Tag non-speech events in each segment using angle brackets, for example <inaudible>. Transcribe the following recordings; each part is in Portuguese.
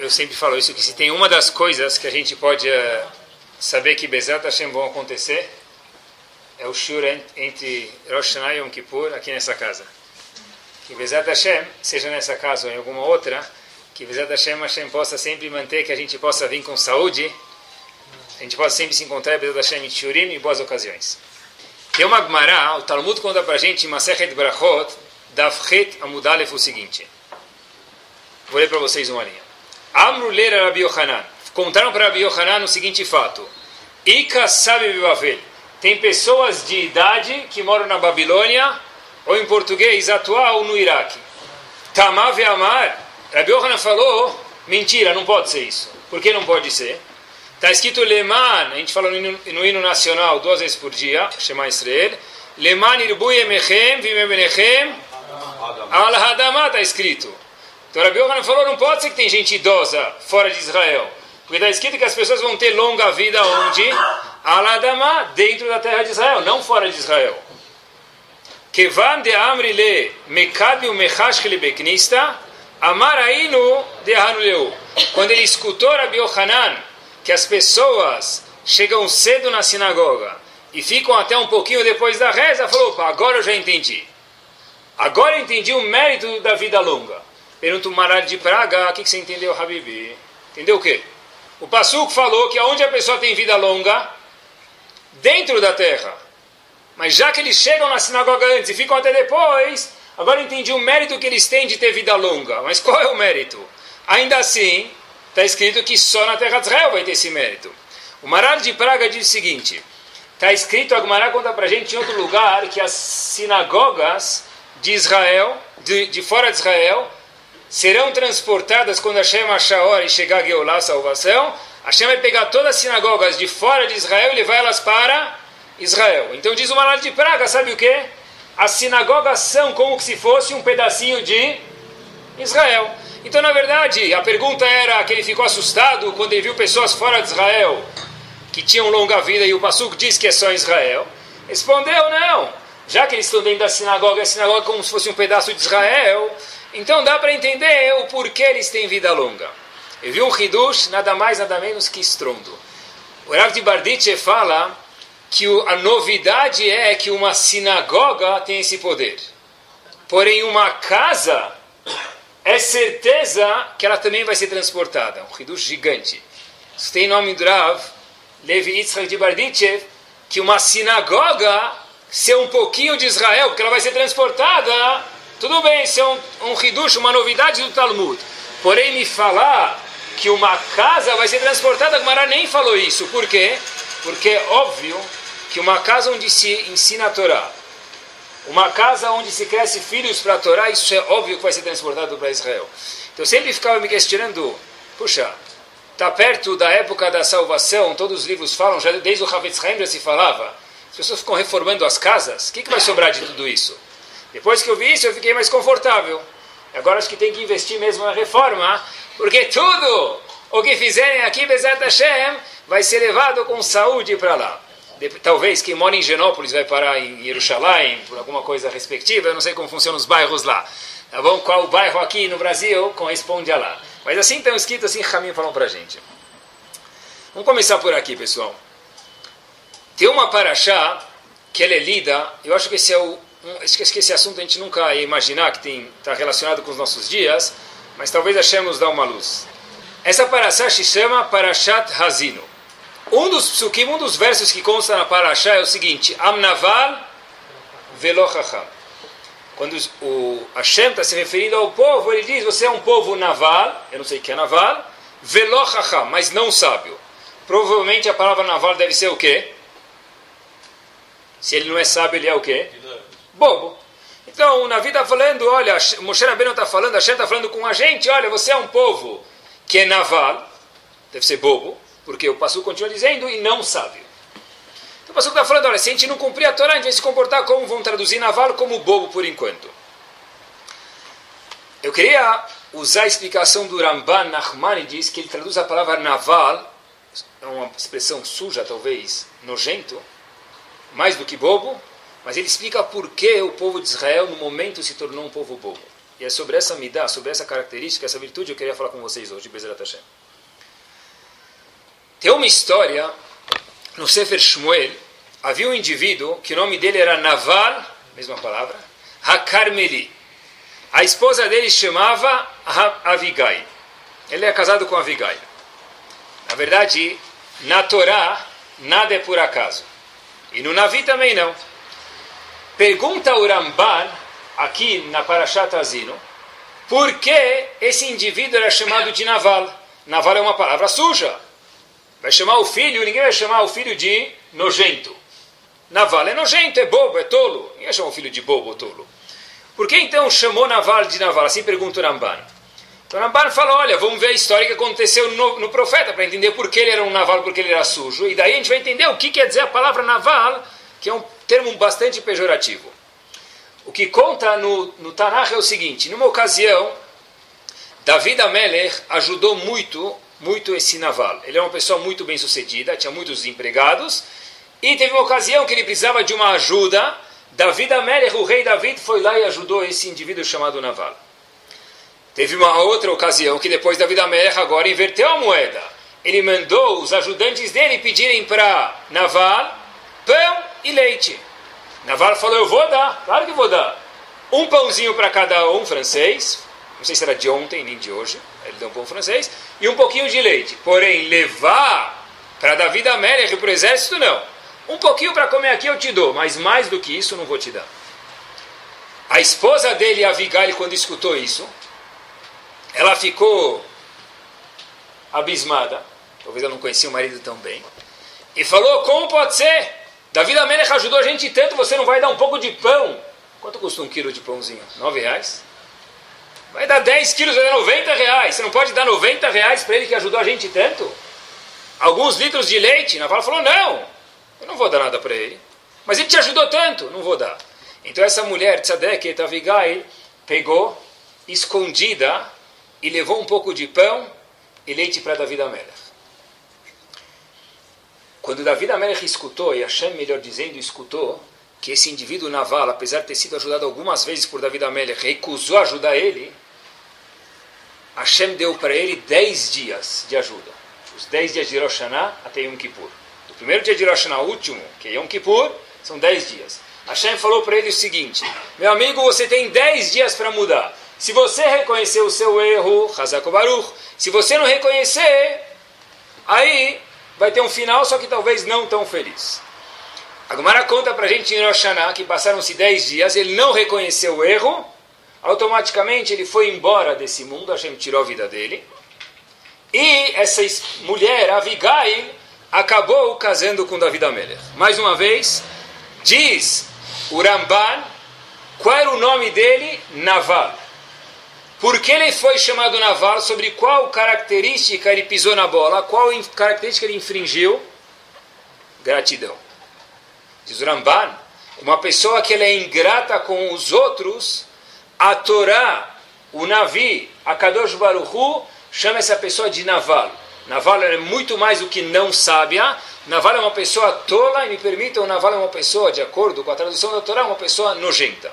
eu sempre falo isso, que se tem uma das coisas que a gente pode uh, saber que Bezat Hashem vão acontecer, é o shur entre Rosh Hashanah e Yom Kippur aqui nessa casa. Que Bezat Hashem, seja nessa casa ou em alguma outra, que Bezat Hashem, Hashem possa sempre manter, que a gente possa vir com saúde, a gente possa sempre se encontrar Bezat Hashem em Shurim e boas ocasiões. Tem uma Gemara, o Talmud conta pra gente em Masechet Brachot, Davchet Amudalef o seguinte. Vou ler para vocês uma linha. Amru lera Rabi Yohanan. Contaram para Rabi Yohanan o seguinte fato. Ika sabe Bavel. Tem pessoas de idade que moram na Babilônia, ou em português atual, no Iraque. Tamav Amar. Rabi Yohanan falou, mentira, não pode ser isso. Por que não pode ser? Está escrito Leman, a gente fala no hino, no hino nacional duas vezes por dia, Shema Israel. Leman irbu yemechem vimebenechem al hadamah, está escrito. Então Rabi Yohanan falou, não pode ser que tem gente idosa fora de Israel. Porque está escrito que as pessoas vão ter longa vida onde? Aladama, dentro da terra de Israel, não fora de Israel. Kevan de amrile mekadiu mechashkele beknista, amarainu de hanuleu. Quando ele escutou Rabi Yohanan, que as pessoas chegam cedo na sinagoga e ficam até um pouquinho depois da reza, falou, opa, agora eu já entendi. Agora eu entendi o mérito da vida longa. Pergunta o Maral de Praga, o que, que você entendeu, Habibi? Entendeu o quê? O Passuco falou que aonde a pessoa tem vida longa, dentro da terra. Mas já que eles chegam na sinagoga antes e ficam até depois, agora eu entendi o mérito que eles têm de ter vida longa. Mas qual é o mérito? Ainda assim, está escrito que só na terra de Israel vai ter esse mérito. O Maral de Praga diz o seguinte: está escrito, a Gemara conta para gente em outro lugar que as sinagogas de Israel, de, de fora de Israel, serão transportadas quando Hashem achar a hora e chegar a Geulah, a salvação. Hashem vai pegar todas as sinagogas de fora de Israel e levar elas para Israel. Então diz o Maral de Praga, sabe o que? As sinagogas são como se fosse um pedacinho de Israel. Então, na verdade, a pergunta era que ele ficou assustado quando ele viu pessoas fora de Israel que tinham longa vida e o Passuco diz que é só Israel. Respondeu, não. Já que eles estão dentro da sinagoga, a sinagoga é como se fosse um pedaço de Israel, então dá para entender o porquê eles têm vida longa. Eu vi um Hidush, nada mais, nada menos que estrondo. O Rav de Bardiche fala que a novidade é que uma sinagoga tem esse poder. Porém, uma casa é certeza que ela também vai ser transportada. Um Hidush gigante. Isso tem nome do Rav, Levi Yitzhak de Bardichev, que uma sinagoga ser um pouquinho de Israel, porque ela vai ser transportada, tudo bem, isso é um, um uma novidade do Talmud. Porém, me falar que uma casa vai ser transportada, a Gemara nem falou isso. Por quê? Porque é óbvio que uma casa onde se ensina a Torá, uma casa onde se cresce filhos para a Torá, isso é óbvio que vai ser transportado para Israel. Então eu sempre ficava me questionando, puxa, está perto da época da salvação, todos os livros falam, já desde o Havetz Haim já se falava, as pessoas ficam reformando as casas, o que, que vai sobrar de tudo isso? Depois que eu vi isso, eu fiquei mais confortável. Agora acho que tem que investir mesmo na reforma, porque tudo o que fizerem aqui, Bezat Hashem, vai ser levado com saúde para lá talvez quem mora em Genópolis vai parar em Jerusalém, por alguma coisa respectiva, eu não sei como funcionam os bairros lá. Tá bom? Qual bairro aqui no Brasil corresponde a lá. Mas assim estão escrito, assim Ramin falou para gente. Vamos começar por aqui, pessoal. Tem uma paraxá que ela é lida, eu acho que esse é o um, acho que esse assunto a gente nunca ia imaginar que está relacionado com os nossos dias, mas talvez achemos dar uma luz. Essa paraxá se chama Parashat Hazino. Um dos psukim, um dos versos que consta na Parashá é o seguinte: Amnaval velochacham. Quando o Hashem está se referindo ao povo, ele diz: Você é um povo naval, eu não sei o que é naval, velochacham, mas não sábio. Provavelmente a palavra naval deve ser o quê? Se ele não é sábio, ele é o quê? Bobo. Então, o Navi está falando: Olha, Moshe Rabbeinu está falando, Hashem está falando com a gente: Olha, você é um povo que é naval, deve ser bobo porque o Passu continua dizendo, e não sábio. Então o Passu está falando, olha, se a gente não cumprir a Torá, a gente vai se comportar como, vão traduzir naval, como bobo por enquanto. Eu queria usar a explicação do Ramban Nachmanides, que ele traduz a palavra naval, é uma expressão suja, talvez, nojento, mais do que bobo, mas ele explica por que o povo de Israel, no momento, se tornou um povo bobo. E é sobre essa midá, sobre essa característica, essa virtude que eu queria falar com vocês hoje, Bezerat Hashem. Tem uma história no Sefer Shmuel, havia um indivíduo que o nome dele era Naval, mesma palavra, Hakarmeli. A esposa dele chamava Avigai. Ele é casado com Avigai. Na verdade, na Torá, nada é por acaso. E no Navi também não. Pergunta o Ramban, aqui na Parashat Azino, por que esse indivíduo era chamado de Naval? Naval é uma palavra suja. Vai chamar o filho, ninguém vai chamar o filho de nojento. Naval é nojento, é bobo, é tolo. Ninguém vai chamar o filho de bobo ou tolo. Por que então chamou Naval de Naval? Assim pergunta o Ramban. Então o Ramban fala, olha, vamos ver a história que aconteceu no, no profeta, para entender por que ele era um naval, porque ele era sujo. E daí a gente vai entender o que quer dizer a palavra naval, que é um termo bastante pejorativo. O que conta no, no Tanakh é o seguinte, numa ocasião, David Amelech ajudou muito, muito esse naval. Ele era uma pessoa muito bem sucedida, tinha muitos empregados, e teve uma ocasião que ele precisava de uma ajuda, David Amelech, o rei David, foi lá e ajudou esse indivíduo chamado Naval. Teve uma outra ocasião que depois da vida Amelech agora inverteu a moeda. Ele mandou os ajudantes dele pedirem para Naval pão e leite. Naval falou: Eu vou dar, claro que vou dar. Um pãozinho para cada um francês, não sei se era de ontem nem de hoje, ele deu um pão francês, e um pouquinho de leite. Porém, levar para Davi Amelech para o exército, não. Um pouquinho para comer aqui eu te dou, mas mais do que isso não vou te dar. A esposa dele, Avigail, quando escutou isso, ela ficou abismada, talvez ela não conhecia o marido tão bem, e falou: Como pode ser? Davi da Melech ajudou a gente tanto, você não vai dar um pouco de pão? Quanto custa um quilo de pãozinho? Nove reais? Vai dar 10 quilos, vai dar 90 reais. Você não pode dar 90 reais para ele que ajudou a gente tanto? Alguns litros de leite? Naval falou: Não, eu não vou dar nada para ele. Mas ele te ajudou tanto, não vou dar. Então essa mulher, Tzadek, Tavigai, pegou, escondida, e levou um pouco de pão e leite para Davi Amelech. Quando Davi Amelech escutou, e Hashem, melhor dizendo, escutou, que esse indivíduo naval, apesar de ter sido ajudado algumas vezes por Davi Amelech, recusou ajudar ele, Hashem deu para ele 10 dias de ajuda. Os 10 dias de Rosh Hashanah até Yom Kippur. O primeiro dia de Rosh Hashanah, último, que é Yom Kippur, são 10 dias. Hashem falou para ele o seguinte: Meu amigo, você tem 10 dias para mudar. Se você reconhecer o seu erro, Hazako Baruch, se você não reconhecer, aí vai ter um final, só que talvez não tão feliz. A Gomara conta para a gente em Rosh que passaram-se 10 dias, ele não reconheceu o erro, automaticamente ele foi embora desse mundo, Hashem tirou a vida dele. E essa mulher, Avigail, acabou casando com David Amelech. Mais uma vez, diz o Ramban, qual era o nome dele? Naval. Por que ele foi chamado naval? Sobre qual característica ele pisou na bola? Qual característica ele infringiu? Gratidão. Diz Ramban, uma pessoa que ela é ingrata com os outros, a Torá, o Navi, a Kadosh Baruchu, chama essa pessoa de naval. Naval é muito mais do que não sábia. Naval é uma pessoa tola, e me permitam, Naval é uma pessoa, de acordo com a tradução da Torá, uma pessoa nojenta.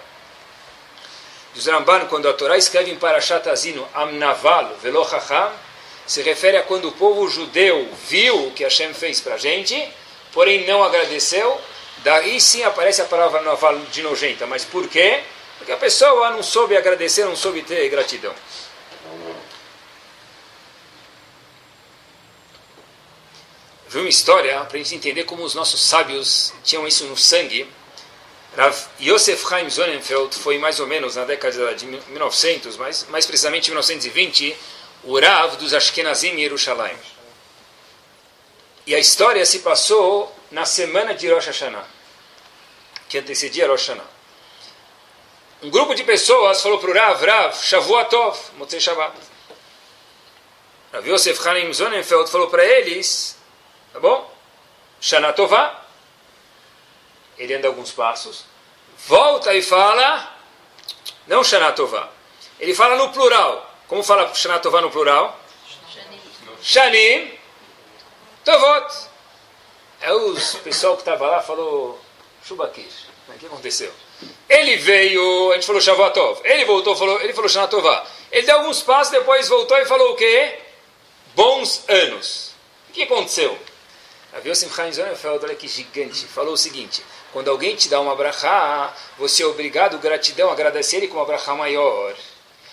Diz Ramban, quando a Torá escreve em Parashat Azino, Amnaval velo chacham, se refere a quando o povo judeu viu o que Hashem fez para a gente, porém não agradeceu, daí sim aparece a palavra naval de nojenta. Mas por quê? Porque a pessoa não soube agradecer, não soube ter gratidão. Vi uma história para a gente entender como os nossos sábios tinham isso no sangue. Rav Yosef Chaim Sonnenfeld foi mais ou menos na década de 1900, mas mais precisamente 1920, o Rav dos Ashkenazim em Yerushalayim. E a história se passou na semana de Rosh Hashanah, que antecedia Rosh Hashanah. Um grupo de pessoas falou para o Rav, Rav, Shavuatov, Motzei Shabbat. Rav Yosef Chaim Sonnenfeld falou para eles, tá bom? Shana Tovah, ele anda alguns passos, volta e fala, não Shanatová, ele fala no plural. Como fala Shanatová no plural? Shanim Tovot. É o pessoal que estava lá falou, Shubakish. O que aconteceu? Ele veio, a gente falou Shavuatov. Ele voltou, falou, ele falou Shanatová. Ele deu alguns passos, depois voltou e falou o quê? Bons anos. O que aconteceu? Havia o Simchaim Zonefeld, olha que gigante, falou o seguinte, quando alguém te dá uma brachá, você é obrigado, gratidão, agradecer ele com uma brachá maior.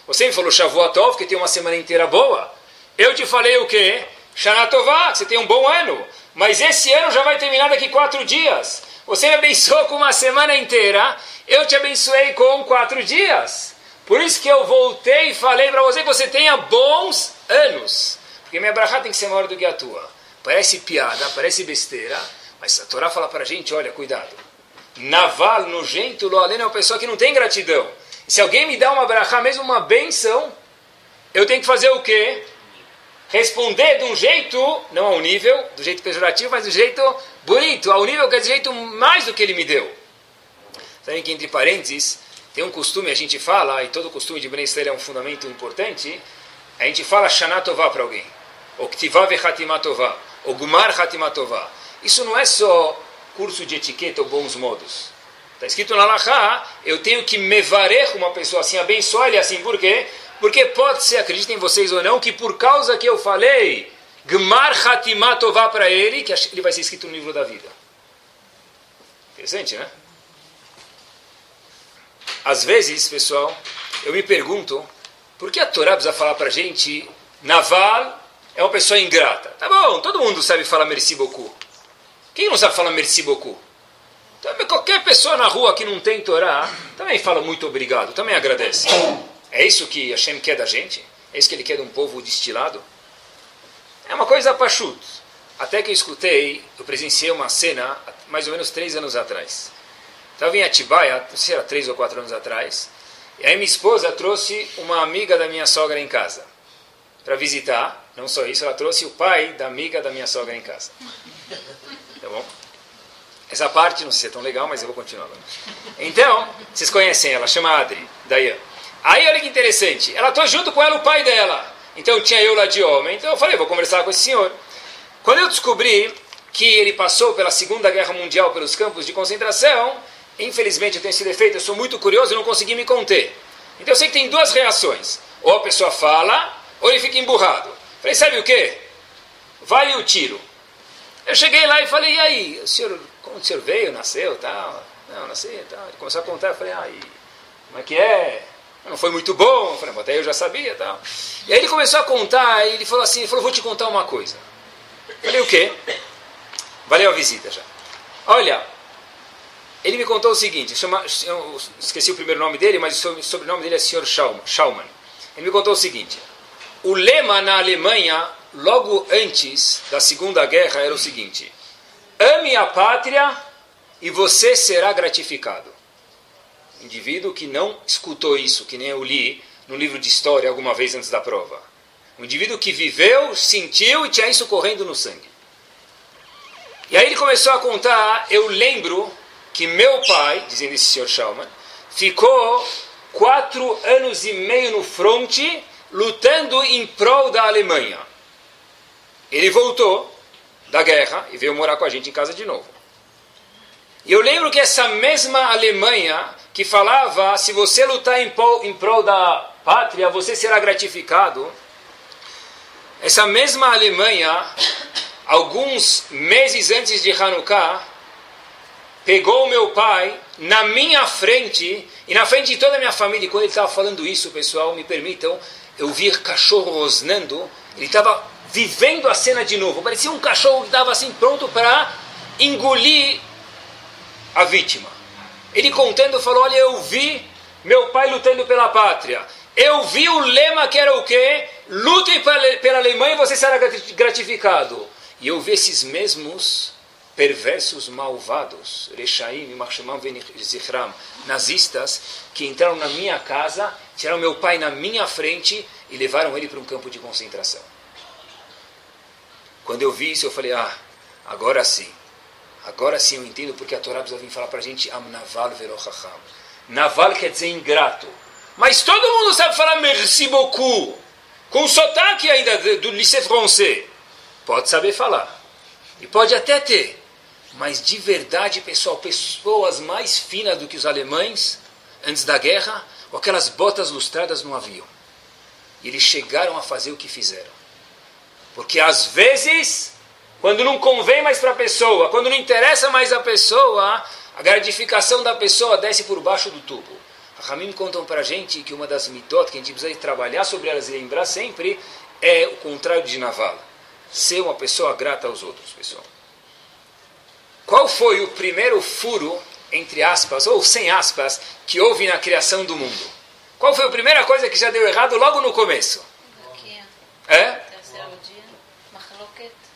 Você me falou Shavuatov, que tem uma semana inteira boa. Eu te falei o quê? Shanatová, você tem um bom ano. Mas esse ano já vai terminar daqui quatro dias. Você me abençoou com uma semana inteira, eu te abençoei com quatro dias. Por isso que eu voltei e falei para você que você tenha bons anos. Porque minha brachá tem que ser maior do que a tua. Parece piada, parece besteira, mas a Torá fala para a gente, olha, cuidado. Naval, nojento, loaleno é uma pessoa que não tem gratidão. Se alguém me dá uma brachá, mesmo uma benção, eu tenho que fazer o quê? Responder de um jeito, não ao nível, do jeito pejorativo, mas do jeito bonito, ao nível que é do jeito mais do que ele me deu. Sabem que entre parênteses, tem um costume, a gente fala, e todo costume de Bnei é um fundamento importante, a gente fala Shanatová para alguém, ou Ktivá Vechatimatová, ou Gumar Hatimatová. Isso não é só curso de etiqueta ou bons modos. Está escrito na Lachá, eu tenho que mevarer uma pessoa assim, abençoar ele assim, por quê? Porque pode ser, acreditem vocês ou não, que por causa que eu falei Gmar Hatimatová para ele, que ele vai ser escrito no livro da vida. Interessante, né? Às vezes, pessoal, eu me pergunto por que a Torá precisa falar para a gente Naval é uma pessoa ingrata. Tá bom, todo mundo sabe falar merci beaucoup. Quem não sabe falar merci beaucoup? Também qualquer pessoa na rua que não tem Torá também fala muito obrigado, também agradece. É isso que Hashem quer da gente? É isso que ele quer de um povo destilado? É uma coisa pachut. Até que eu escutei, eu presenciei uma cena mais ou menos três anos atrás. Estava em Atibaia, não sei se era três ou quatro anos atrás, e aí minha esposa trouxe uma amiga da minha sogra em casa para visitar. Não só isso, ela trouxe o pai da amiga da minha sogra em casa. Tá bom? Essa parte não sei se é tão legal, mas eu vou continuar. Então, vocês conhecem ela, chama Adri, Dayan. Aí olha que interessante, ela trouxe junto com ela o pai dela. Então tinha eu lá de homem, então eu falei, vou conversar com esse senhor. Quando eu descobri que ele passou pela Segunda Guerra Mundial pelos campos de concentração, Infelizmente eu tenho esse defeito, eu sou muito curioso e não consegui me conter. Então eu sei que tem duas reações. Ou a pessoa fala, ou ele fica emburrado. Falei, sabe o que? Vai o tiro. Eu cheguei lá e falei, e aí, o senhor, como o senhor veio, nasceu, tal? Não, nasci, tal. Ele começou a contar, eu falei, ah, como é que é? Não foi muito bom. Eu falei, até eu já sabia, tal. E aí ele começou a contar, e ele falou assim, ele falou, vou te contar uma coisa. Eu falei, o quê? Valeu a visita já. Olha, ele me contou o seguinte, eu esqueci o primeiro nome dele, mas o sobrenome dele é Sr. Schaumann. Ele me contou o seguinte, o lema na Alemanha, logo antes da Segunda Guerra, era o seguinte, ame a pátria e você será gratificado. Indivíduo que não escutou isso, que nem eu li no livro de história alguma vez antes da prova. Um indivíduo que viveu, sentiu e tinha isso correndo no sangue. E aí ele começou a contar, eu lembro que meu pai, dizendo esse senhor Schaumann, ficou quatro anos e meio no fronte lutando em prol da Alemanha. Ele voltou da guerra e veio morar com a gente em casa de novo. E eu lembro que essa mesma Alemanha que falava se você lutar em prol, em prol da pátria, você será gratificado. Essa mesma Alemanha, alguns meses antes de Hanukkah, pegou meu pai na minha frente e na frente de toda a minha família. E quando ele estava falando isso, pessoal, me permitam, eu vi cachorro rosnando. Ele estava vivendo a cena de novo. Parecia um cachorro que estava assim pronto para engolir a vítima. Ele contando falou: Olha, eu vi meu pai lutando pela pátria. Eu vi o lema que era o quê? Lute pela Alemanha e você será gratificado. E eu vi esses mesmos perversos malvados, Rechaim, Marshemam, Zichram, nazistas, que entraram na minha casa, tiraram meu pai na minha frente e levaram ele para um campo de concentração. Quando eu vi isso, eu falei, ah, agora sim. Agora sim eu entendo porque a Torá precisa vir falar para a gente Amnaval Verochacham. Naval quer dizer ingrato. Mas todo mundo sabe falar merci beaucoup. Com sotaque ainda do lycée français. Pode saber falar. E pode até ter. Mas de verdade, pessoal, pessoas mais finas do que os alemães antes da guerra, ou aquelas botas lustradas não haviam. E eles chegaram a fazer o que fizeram. Porque às vezes, quando não convém mais para a pessoa, quando não interessa mais a pessoa, a gratificação da pessoa desce por baixo do tubo. A Ramim contam para a gente que uma das mitot que a gente precisa trabalhar sobre elas e lembrar sempre é o contrário de Navala. Ser uma pessoa grata aos outros, pessoal. Qual foi o primeiro furo, entre aspas, ou sem aspas, que houve na criação do mundo? Qual foi a primeira coisa que já deu errado logo no começo? É?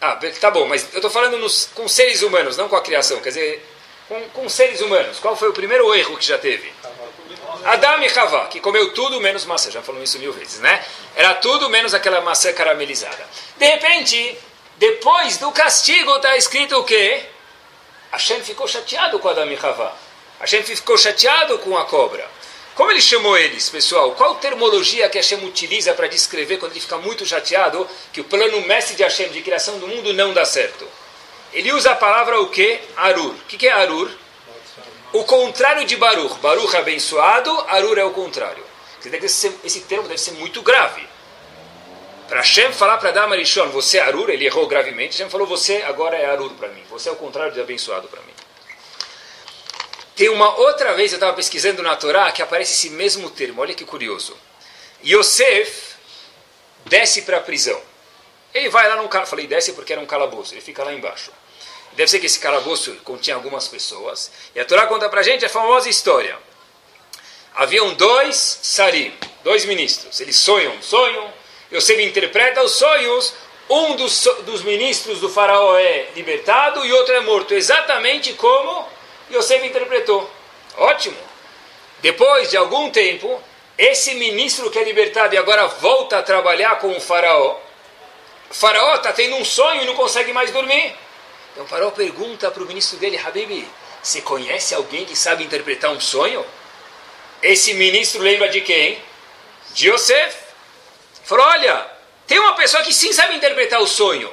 Ah, tá bom, mas eu estou falando nos, com seres humanos, não com a criação. Quer dizer, com, com seres humanos. Qual foi o primeiro erro que já teve? Adam e Havá, que comeu tudo menos maçã. Já falamos isso mil vezes, né? Era tudo menos aquela maçã caramelizada. De repente, depois do castigo, está escrito o quê? Hashem ficou chateado com Adam e Havá. Hashem ficou chateado com a cobra. Como ele chamou eles, pessoal? Qual termologia que Hashem utiliza para descrever quando ele fica muito chateado que o plano mestre de Hashem de criação do mundo não dá certo? Ele usa a palavra o quê? Arur. O que é Arur? O contrário de Baruch. Baruch é abençoado, Arur é o contrário. Esse termo deve ser muito grave. Para Hashem falar para Adam Arishon, você é Arur, ele errou gravemente. Hashem falou, você agora é Arur para mim. Você é o contrário de abençoado para mim. Tem uma outra vez, eu estava pesquisando na Torá, que aparece esse mesmo termo. Olha que curioso. Yosef desce para a prisão. Ele vai lá num calabouço. Falei desce porque era um calabouço. Ele fica lá embaixo. Deve ser que esse calabouço continha algumas pessoas. E a Torá conta para a gente a famosa história. Haviam dois sarim, dois ministros. Eles sonham sonho. Yosef interpreta os sonhos. Um dos, dos ministros do faraó é libertado e outro é morto. Exatamente como Yosef interpretou. Ótimo. Depois de algum tempo, esse ministro que é libertado e agora volta a trabalhar com o faraó. O faraó está tendo um sonho e não consegue mais dormir. Então o faraó pergunta para o ministro dele, Habib, você conhece alguém que sabe interpretar um sonho? Esse ministro lembra de quem? De Yosef. Falou, olha, tem uma pessoa que sim sabe interpretar o sonho.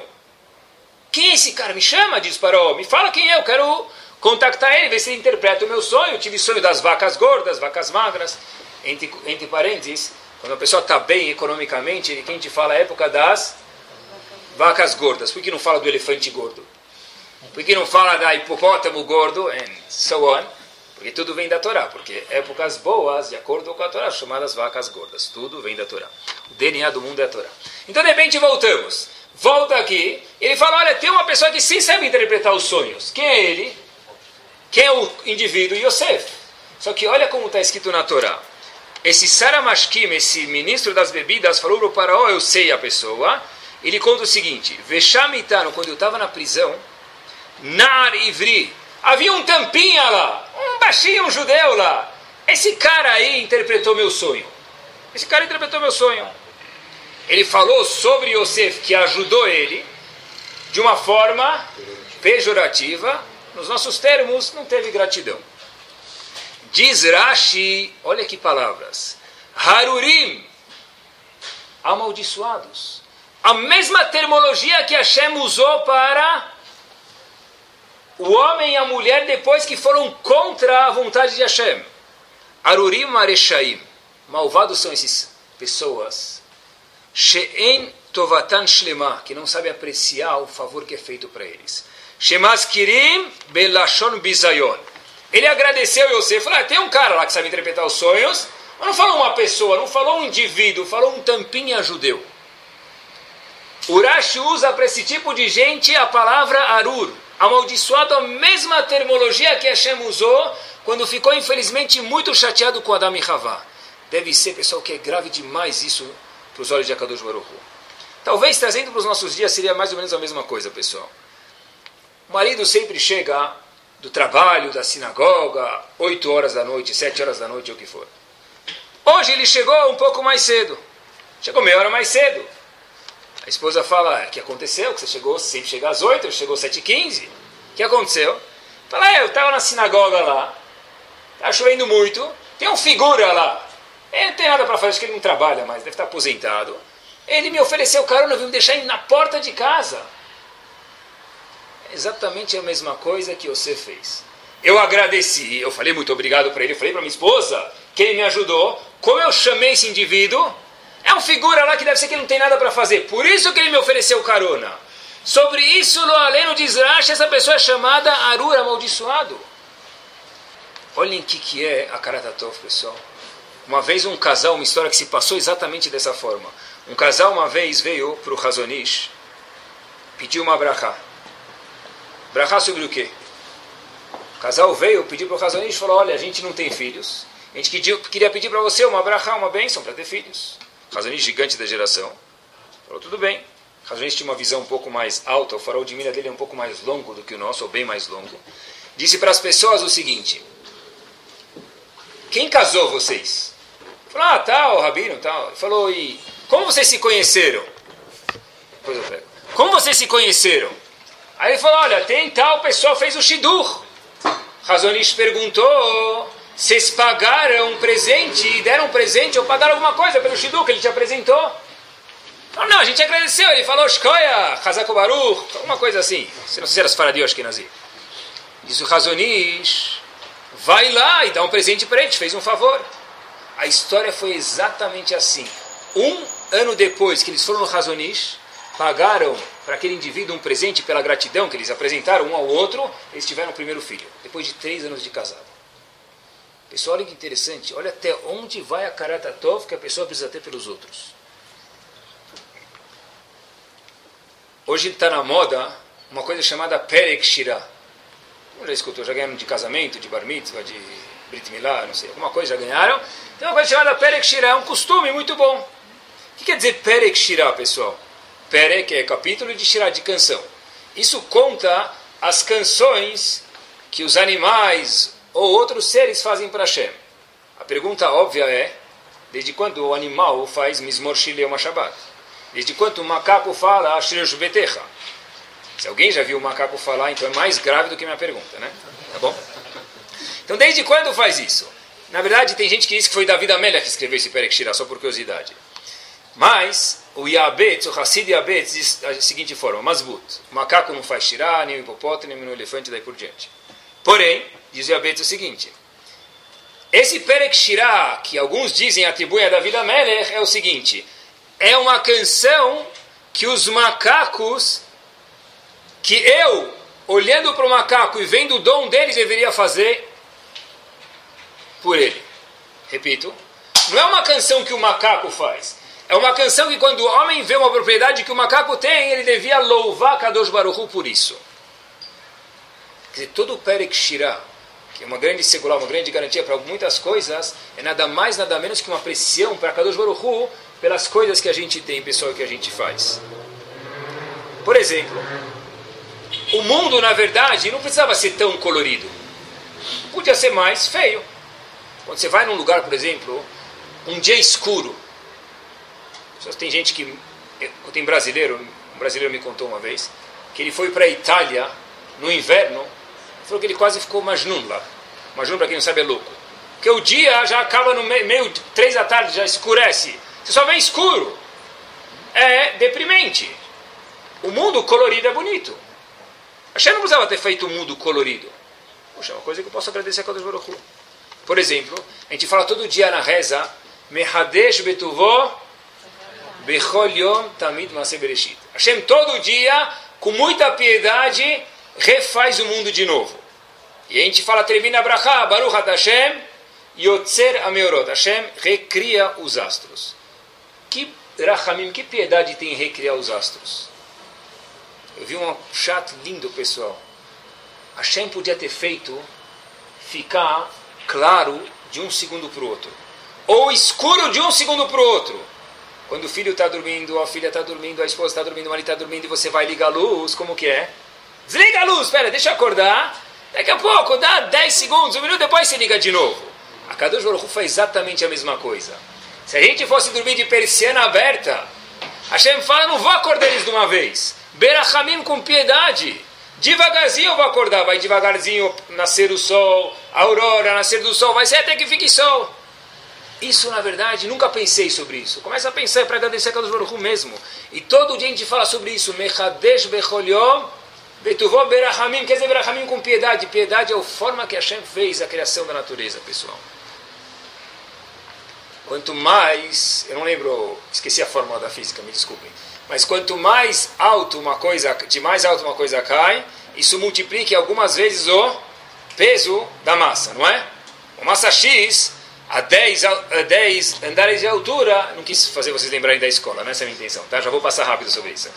Quem é esse cara? Me chama, diz o faraó. Me fala quem é, eu quero contactar ele, ver se ele interpreta o meu sonho. Eu tive sonho das vacas gordas, vacas magras. Entre, entre parênteses, quando a pessoa está bem economicamente, quem te fala a época das vacas gordas. Por que não fala do elefante gordo? Por que não fala da hipopótamo gordo? And so on. Porque tudo vem da Torá. Porque épocas boas, de acordo com a Torá, chamadas vacas gordas. Tudo vem da Torá. O DNA do mundo é a Torá. Então, de repente, voltamos. Volta aqui. Ele fala: olha, tem uma pessoa que sim sabe interpretar os sonhos. Quem é ele? Quem é o indivíduo? Yosef. Só que olha como está escrito na Torá. Esse Saramashkim, esse ministro das bebidas, falou para o faraó, eu sei a pessoa. Ele conta o seguinte, Veshamitano, quando eu estava na prisão, Nar Ivri, havia um tampinha lá, um baixinho, um judeu lá. Esse cara aí interpretou meu sonho. Esse cara interpretou meu sonho. Ele falou sobre Yosef, que ajudou ele, de uma forma pejorativa, nos nossos termos, não teve gratidão. Diz Rashi, olha que palavras. Harurim, amaldiçoados. A mesma termologia que Hashem usou para o homem e a mulher depois que foram contra a vontade de Hashem. Arurim Mareshaim. Malvados são essas pessoas. She'en Tovatan Shlema, que não sabem apreciar o favor que é feito para eles. Shemaskirim Belashon Bizayon. Ele agradeceu Yosef, falou, ah, tem um cara lá que sabe interpretar os sonhos, mas não falou uma pessoa, não falou um indivíduo, falou um tampinha judeu. Urashi usa para esse tipo de gente a palavra Arur, amaldiçoado a mesma termologia que Hashem usou quando ficou infelizmente muito chateado com Adam e Havá. Deve ser, pessoal, que é grave demais isso para os olhos de Akadosh Baruch Talvez trazendo para os nossos dias seria mais ou menos a mesma coisa, pessoal. O marido sempre chega do trabalho, da sinagoga, 8 horas da noite, 7 horas da noite, o que for. Hoje ele chegou um pouco mais cedo. Chegou meia hora mais cedo. A esposa fala, o que aconteceu? Que você chegou, sempre chega às 8, chegou às 7h15. O que aconteceu? Fala, é, eu estava na sinagoga lá, está chovendo muito, tem um figura lá. Ele não tem nada para fazer, acho que ele não trabalha mais, deve estar aposentado. Ele me ofereceu carona, veio me deixar na porta de casa. exatamente a mesma coisa que você fez. Eu agradeci, eu falei muito obrigado para ele, falei para minha esposa que ele me ajudou. Como eu chamei esse indivíduo, é um figura lá que deve ser que não tem nada para fazer. Por isso que ele me ofereceu carona. Sobre isso, lo aleno diz Rashi, essa pessoa é chamada Arura, amaldiçoado. Olhem o que, que é a Karatatov, pessoal. Uma vez um casal, uma história que se passou exatamente dessa forma. Um casal uma vez veio para o Razonish, pediu uma brachá. Brachá sobre o quê? O casal veio, pediu para o Razonish e falou, olha, a gente não tem filhos. A gente queria pedir para você uma brachá, uma bênção para ter filhos. Razonish gigante da geração. Falou, tudo bem. Razonish tinha uma visão um pouco mais alta, o farol de mira dele é um pouco mais longo do que o nosso, ou bem mais longo. Disse para as pessoas o seguinte, quem casou vocês? Falou, ah, tal, Rabino, tal. Ele falou, e como vocês se conheceram? Depois eu pego. Como vocês se conheceram? Aí ele falou, olha, tem tal pessoa fez o Shidur. Razonish perguntou, vocês pagaram um presente, deram um presente ou pagaram alguma coisa pelo Shidur que ele te apresentou? Falou, não, a gente agradeceu. Ele falou, Shkoya, Hazako Baruch, alguma coisa assim. Não sei se era Sfaradi ou Ashkenazi. Diz o Razonish, vai lá e dá um presente para ele, te fez um favor. A história foi exatamente assim. Um ano depois que eles foram no Razonish, pagaram para aquele indivíduo um presente pela gratidão que eles apresentaram um ao outro, eles tiveram o primeiro filho, depois de três anos de casado. Pessoal, olha que interessante, olha até onde vai a karatatov que a pessoa precisa ter pelos outros. Hoje está na moda uma coisa chamada Perek Shira. Já escutou, já ganharam de casamento, de bar mitzvah, de brit milá, não sei, alguma coisa já ganharam. Tem uma coisa chamada Perek Shira, é um costume muito bom. O que quer dizer Perek Shira, pessoal? Perek é capítulo de Shira, de canção. Isso conta as canções que os animais ou outros seres fazem para Hashem. A pergunta óbvia é, desde quando o animal faz Mismor Shileu Shabbat? Desde quando o macaco fala Betecha? Se alguém já viu o macaco falar, então é mais grave do que minha pergunta, né? Tá bom? Então, desde quando faz isso? Na verdade, tem gente que diz que foi David Amélia que escreveu esse Perek só por curiosidade. Mas, o Yabetz, o Hassid Yabetz, diz da seguinte forma, Masbut, o macaco não faz Shira, nem o hipopótamo, nem o elefante, daí por diante. Porém, diz o Yabetz o seguinte, esse Perek Shira, que alguns dizem atribui a David Amélia, é o seguinte, é uma canção que os macacos, que eu, olhando para o macaco e vendo o dom dele, deveria fazer por ele. Repito, não é uma canção que o macaco faz. É uma canção que quando o homem vê uma propriedade que o macaco tem, ele devia louvar Kadosh Baruch por isso. Quer dizer, todo o Perek Shirah, que é uma grande segurar, uma grande garantia para muitas coisas, é nada mais, nada menos que uma pressão para Kadosh Baruch pelas coisas que a gente tem, pessoal, que a gente faz. Por exemplo, o mundo, na verdade, não precisava ser tão colorido. Podia ser mais feio. Quando você vai num lugar, por exemplo, um dia escuro, tem gente que. Tem brasileiro, um brasileiro me contou uma vez, que ele foi para a Itália no inverno, falou que ele quase ficou majnun lá. Majnun, para quem não sabe, é louco. Porque o dia já acaba no meio, meio três da tarde, já escurece. Você só vê escuro. É deprimente. O mundo colorido é bonito. Achei não precisava ter feito o mundo colorido. Poxa, é uma coisa que eu posso agradecer a Kadosh Baruch. Por exemplo, a gente fala todo dia na reza, Mehadesh Betuvó Bechol Yom Tamid Maseh Bereshit. Hashem todo dia, com muita piedade, refaz o mundo de novo. E a gente fala Trevina Bracha, Baruch Hashem, Yotzer Ameorot. Hashem recria os astros. Que Rachamim, que piedade tem em recriar os astros? Eu vi um chato lindo, pessoal. Hashem podia ter feito ficar claro de um segundo para o outro. Ou escuro de um segundo para o outro. Quando o filho está dormindo, a filha está dormindo, a esposa está dormindo, o marido está dormindo e você vai ligar a luz, como que é? Desliga a luz, espera, deixa eu acordar. Daqui a pouco, dá 10 segundos, um minuto, depois você liga de novo. A Kadosh Baruch faz exatamente a mesma coisa. Se a gente fosse dormir de persiana aberta, Hashem fala, não vou acordar eles de uma vez. Berachamim com piedade. Devagarzinho eu vou acordar, vai devagarzinho nascer o sol, a aurora, nascer do sol, vai ser até que fique sol. Isso, na verdade, nunca pensei sobre isso. Começa a pensar para agradecer a Kadosh Baruch mesmo. E todo dia a gente fala sobre isso. Mechadesh becholiom Betuvó Berachamim, quer dizer Berachamim com piedade. Piedade é a forma que Hashem fez a criação da natureza, pessoal. Quanto mais, eu não lembro, esqueci a fórmula da física, me desculpem. Mas quanto mais alto uma coisa, de mais alto uma coisa cai, isso multiplica algumas vezes o peso da massa, não é? Uma massa X a 10, a 10 andares de altura, não quis fazer vocês lembrarem da escola, não é essa é a minha intenção, tá? Já vou passar rápido sobre isso.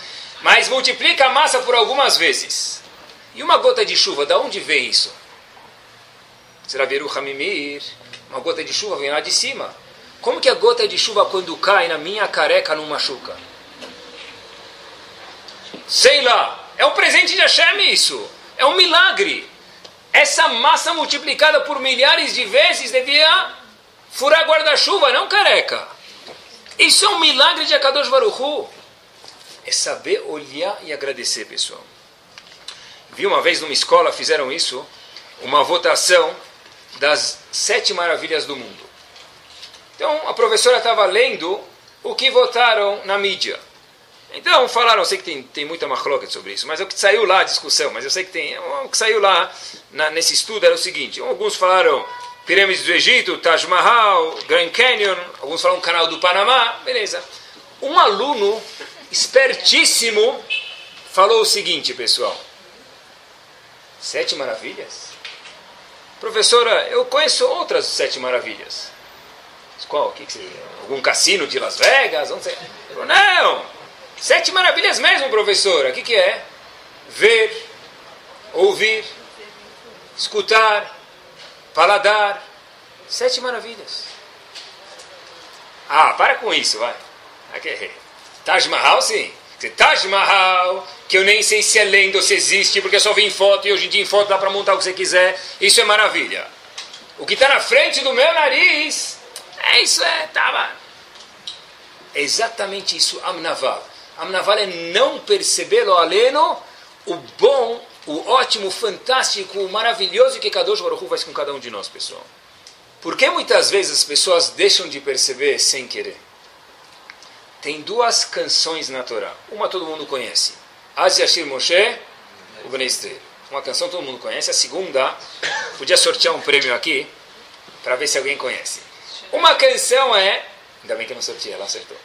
Mas multiplica a massa por algumas vezes. E uma gota de chuva, da onde vem isso? Será Veru Hamimir? Uma gota de chuva vem lá de cima. Como que a gota de chuva, quando cai na minha careca, não machuca? Sei lá. É um presente de Hashem isso. É um milagre. Essa massa multiplicada por milhares de vezes devia furar guarda-chuva, não careca. Isso é um milagre de Akadosh Baruchu. É saber olhar e agradecer, pessoal. Vi uma vez numa escola, fizeram isso, uma votação das sete maravilhas do mundo. Então, a professora estava lendo o que votaram na mídia. Então, falaram, sei que tem, tem muita machloket sobre isso, mas é o que saiu lá, a discussão, mas eu sei que tem, o que saiu lá na, nesse estudo era o seguinte, alguns falaram pirâmides do Egito, Taj Mahal, Grand Canyon, alguns falaram canal do Panamá, beleza. Um aluno espertíssimo falou o seguinte, pessoal, sete maravilhas? Professora, eu conheço outras sete maravilhas. Qual? Que que você, algum cassino de Las Vegas? Sei. Falou, não! Sete maravilhas mesmo, professora. O que, que é? Ver, ouvir, escutar, paladar. Sete maravilhas. Ah, para com isso, vai. Okay. Taj Mahal, sim. Taj Mahal, que eu nem sei se é lenda ou se existe, porque eu só vi em foto e hoje em dia em foto dá para montar o que você quiser. Isso é maravilha. O que está na frente do meu nariz é isso, é, tava. É exatamente isso, Amnaval. Amnaval é não perceber o aleno, o bom, o ótimo, o fantástico, o maravilhoso que Kadosh Baruch faz com cada um de nós, pessoal. Por que muitas vezes as pessoas deixam de perceber sem querer? Tem duas canções na Torá. Uma todo mundo conhece. Az Yashir Moshe, o Bnei Uma canção todo mundo conhece. A segunda, podia sortear um prêmio aqui, para ver se alguém conhece. Uma canção é. Ainda bem que eu não sorteei, ela acertou.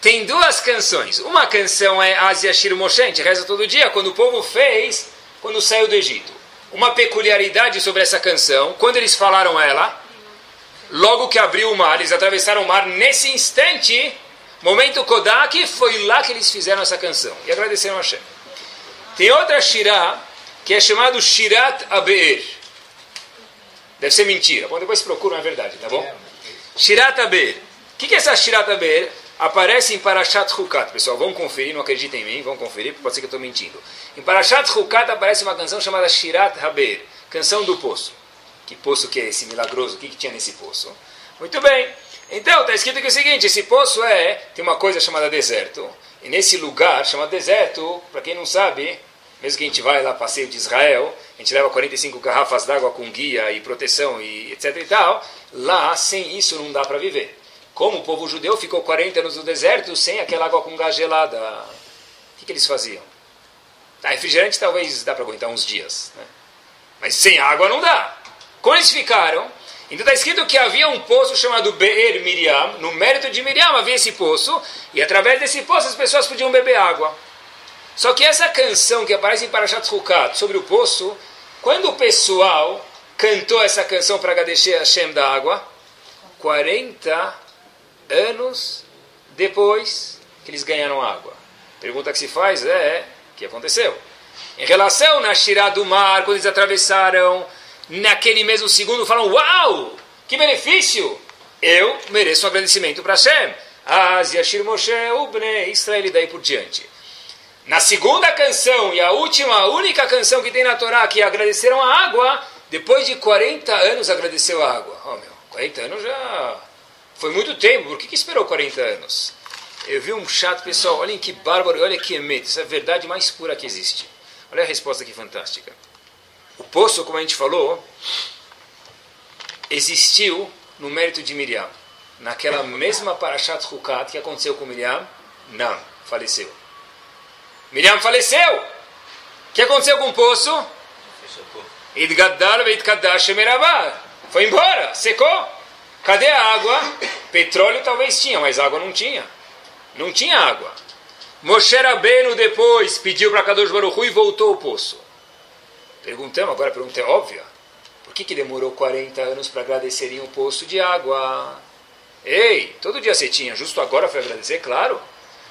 Tem duas canções. Uma canção é Asia Shir Moshe, a gente reza todo dia, quando o povo fez, quando saiu do Egito. Uma peculiaridade sobre essa canção, quando eles falaram ela, logo que abriu o mar, eles atravessaram o mar, nesse instante, momento Kodak, foi lá que eles fizeram essa canção. E agradeceram a Hashem. Tem outra Shirah, que é chamado Shirat Abe'er. Deve ser mentira. Bom, depois procuram, é verdade, tá bom? Shirat Aber. O que, que é essa Shirat Aber? Aparece em Parashat Hukat. Pessoal, vão conferir, não acreditem em mim, vão conferir, pode ser que eu estou mentindo. Em Parashat Hukat aparece uma canção chamada Shirat Haber, canção do poço. Que poço que é esse milagroso? O que, que tinha nesse poço? Muito bem. Então, está escrito que é o seguinte, esse poço é, tem uma coisa chamada deserto. E nesse lugar, chamado deserto, para quem não sabe, mesmo que a gente vai lá passeio de Israel, a gente leva 45 garrafas d'água com guia e proteção e etc e tal, lá sem isso não dá para viver. Como o povo judeu ficou 40 anos no deserto sem aquela água com gás gelada, o que, que eles faziam? Tá, refrigerante talvez dá para aguentar uns dias, né? mas sem água não dá. Como eles ficaram? Então está escrito que havia um poço chamado Be'er Miriam, no mérito de Miriam havia esse poço, e através desse poço as pessoas podiam beber água. Só que essa canção que aparece em Parashat Hukat sobre o poço, quando o pessoal cantou essa canção para agradecer a Hashem da água, 40 anos depois que eles ganharam água. Pergunta que se faz é, o que aconteceu? Em relação na Shirá do mar, quando eles atravessaram, naquele mesmo segundo falam, uau, que benefício! Eu mereço um agradecimento para Hashem. Az Yashir Moshe Ubne Israel e daí por diante. Na segunda canção e a última, a única canção que tem na Torá, que agradeceram a água, depois de 40 anos agradeceu a água. Oh, meu, 40 anos já foi muito tempo, por que, que esperou 40 anos? Eu vi um chato, pessoal, olhem que bárbaro, olha que emete, essa é a verdade mais pura que existe. Olha a resposta aqui fantástica. O poço, como a gente falou, existiu no mérito de Miriam. Naquela mesma Parashat Hukat que aconteceu com Miriam, não, faleceu. Miriam faleceu. que aconteceu com o poço? Foi embora, secou. Cadê a água? Petróleo talvez tinha, mas água não tinha. Não tinha água. Moshe Rabbeinu depois pediu para Kadosh Baruch e voltou ao poço. Perguntamos, agora a pergunta é óbvia. Por que, que demorou 40 anos para agradecerem o poço de água? Ei, todo dia você tinha, justo agora foi agradecer? Claro.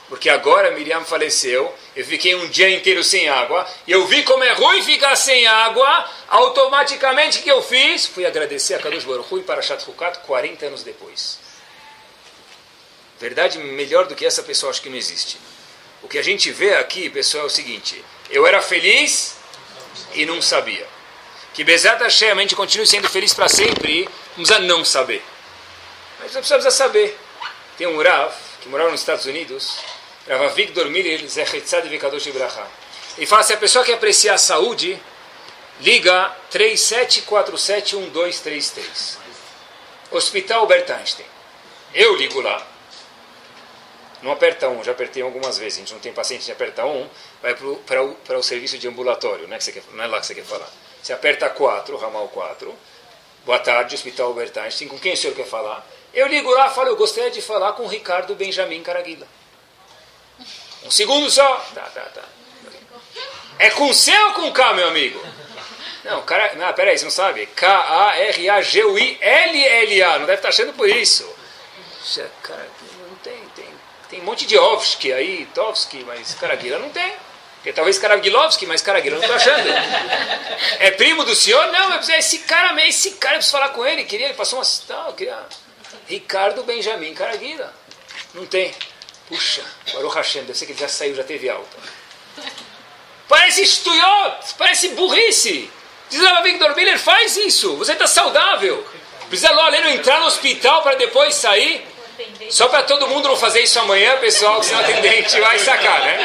Porque agora Miriam faleceu, eu fiquei um dia inteiro sem água, e eu vi como é ruim ficar sem água, automaticamente que eu fiz? Fui agradecer a Kadosh Baruch e para Shat 40 anos depois. Verdade melhor do que essa pessoa acho que não existe. O que a gente vê aqui, pessoal, é o seguinte: eu era feliz e não sabia. Que Bezat Hashem, a gente continue sendo feliz para sempre, vamos a não saber. Mas não precisa saber. Tem um Rav que morava nos Estados Unidos, Rav Avigdor Miller Zechetzad Vikadosh Ibrahim. Ele fala, se a pessoa quer apreciar a saúde, liga 37471233. Hospital Albert Einstein. Eu ligo lá. Não aperta um, já apertei algumas vezes. A gente não tem paciente de aperta um, vai para o, o serviço de ambulatório, né, que quer, não é lá que você quer falar. Você aperta 4, ramal 4. Boa tarde, Hospital Albert Einstein. Com quem o senhor quer falar? Eu ligo lá e falo, eu gostaria de falar com o Ricardo Benjamin Caraguila. Um segundo só. Tá, tá, tá. É com C ou com K, meu amigo? Não, cara, não, peraí, você não sabe? K-A-R-A-G-U-I-L-L-A. Não deve estar achando por isso. Cara, não tem, tem. Tem um monte de Ovski aí, Tovski, mas Caraguila não tem. Porque talvez Karagilovski, mas Caraguila não estou achando. É primo do senhor? Não, esse cara, esse cara, eu preciso falar com ele. Queria, ele passou uma. Não, queria. Ricardo Benjamin Caraguila. Não tem. Puxa, Baruch Hashem, deve ser que ele já saiu, já teve alta. Parece estuyot, parece burrice. Diz lá, Victor Miller, faz isso. Você está saudável. Precisa lá entrar no hospital para depois sair. Só para todo mundo não fazer isso amanhã, pessoal, que senão o atendente vai sacar, né?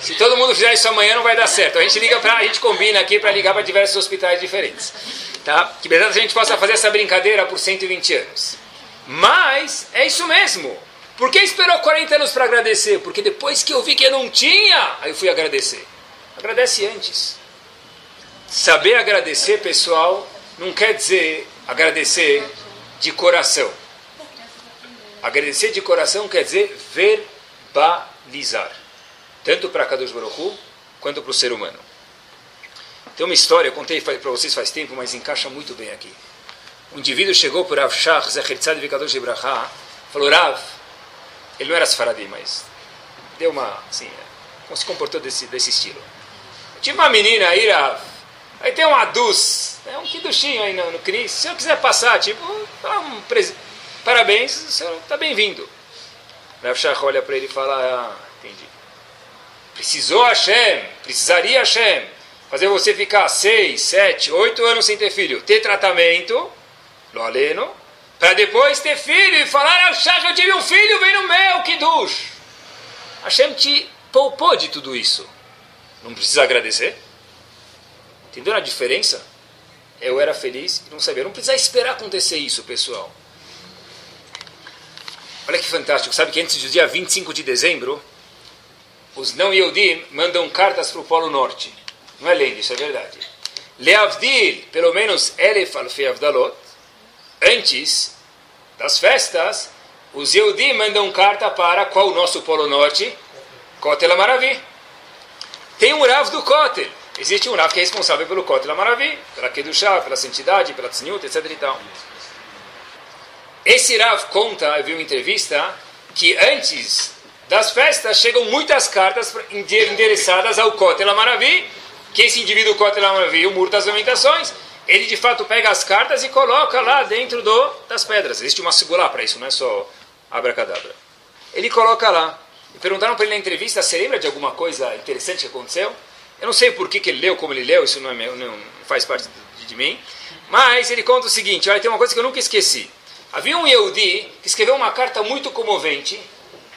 Se todo mundo fizer isso amanhã, não vai dar certo. A gente liga para, a gente combina aqui para ligar para diversos hospitais diferentes, tá? Que beleza a gente possa fazer essa brincadeira por 120 anos. Mas é isso mesmo. Por que esperou 40 anos para agradecer? Porque depois que eu vi que eu não tinha, aí eu fui agradecer. Agradece antes. Saber agradecer, pessoal, não quer dizer agradecer de coração. Agradecer de coração quer dizer verbalizar. Tanto para Kadosh Baruch quanto para o ser humano. Tem uma história, eu contei para vocês faz tempo, mas encaixa muito bem aqui. Um indivíduo chegou para Rav Shach, Zecher Tzad Vikadosh Ibrahá, falou, Rav, ele não era Sfaradi, mas deu uma, assim, como se comportou desse, desse estilo. Tive uma menina aí, Rav, aí tem uma dus, é um kidushinho aí no, no Cris, se eu quiser passar, tipo, um parabéns, o senhor está bem-vindo. Rav Shach olha para ele e fala, ah, entendi. Precisou Hashem, precisaria Hashem, fazer você ficar seis, sete, oito anos sem ter filho, ter tratamento, lo aleno, para depois ter filho e falar, Hashem, eu tive um filho, vem no meu, Kiddush. Hashem te poupou de tudo isso. Não precisa agradecer? Entendeu a diferença? Eu era feliz e não sabia. Não precisa esperar acontecer isso, pessoal. Olha que fantástico. Sabe que antes do dia 25 de dezembro, os não Yehudim mandam cartas para o Polo Norte. Não é lenda, isso é verdade. Leavdil, pelo menos Elef Alfei Avdalot, antes das festas, os Yehudim mandam carta para qual o nosso Polo Norte? Kotel Amaravi. Tem um Rav do Kotel. Existe um Rav que é responsável pelo Kotel Amaravi, pela Kedushá, pela santidade, pela Tzniut, etc. E tal. Esse Rav conta, eu vi uma entrevista, que antes das festas chegam muitas cartas endereçadas ao Kotel Amaravi, que esse indivíduo Kotel Amaravi, o muro das lamentações, ele de fato pega as cartas e coloca lá dentro do, das pedras. Existe uma segura para isso, não é só abracadabra. Ele coloca lá. E perguntaram para ele na entrevista, você lembra de alguma coisa interessante que aconteceu? Eu não sei por que, que ele leu, como ele leu, isso não, é meu, não faz parte de, de mim. Mas ele conta o seguinte, olha, tem uma coisa que eu nunca esqueci. Havia um Yehudi que escreveu uma carta muito comovente,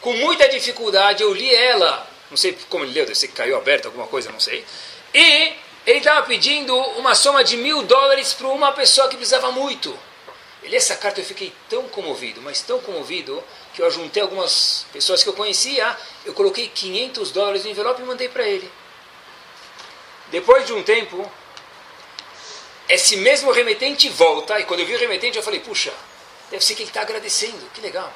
com muita dificuldade, eu li ela, não sei como ele leu, deve ser que caiu aberta, alguma coisa, não sei. E ele estava pedindo uma soma de mil dólares para uma pessoa que precisava muito. Ele, essa carta eu fiquei tão comovido, mas tão comovido, que eu juntei algumas pessoas que eu conhecia, eu coloquei 500 dólares no envelope e mandei para ele. Depois de um tempo, esse mesmo remetente volta, e quando eu vi o remetente eu falei, puxa, deve ser que ele está agradecendo, que legal.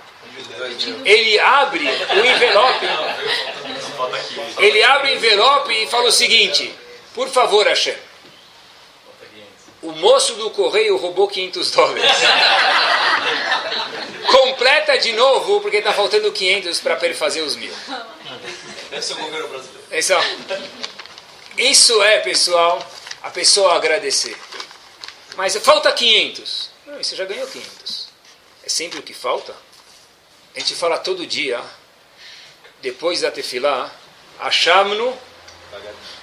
Ele abre o envelope, ele abre o envelope e fala o seguinte, por favor, Hashem, o moço do correio roubou 500 dólares. <laughs> Completa de novo, porque está faltando 500 para fazer os mil. Esse é o governo brasileiro. Isso, isso é, pessoal, a pessoa agradecer. Mas falta 500. Não, você já ganhou 500. É sempre o que falta? A gente fala todo dia, depois da tefilá, achamno.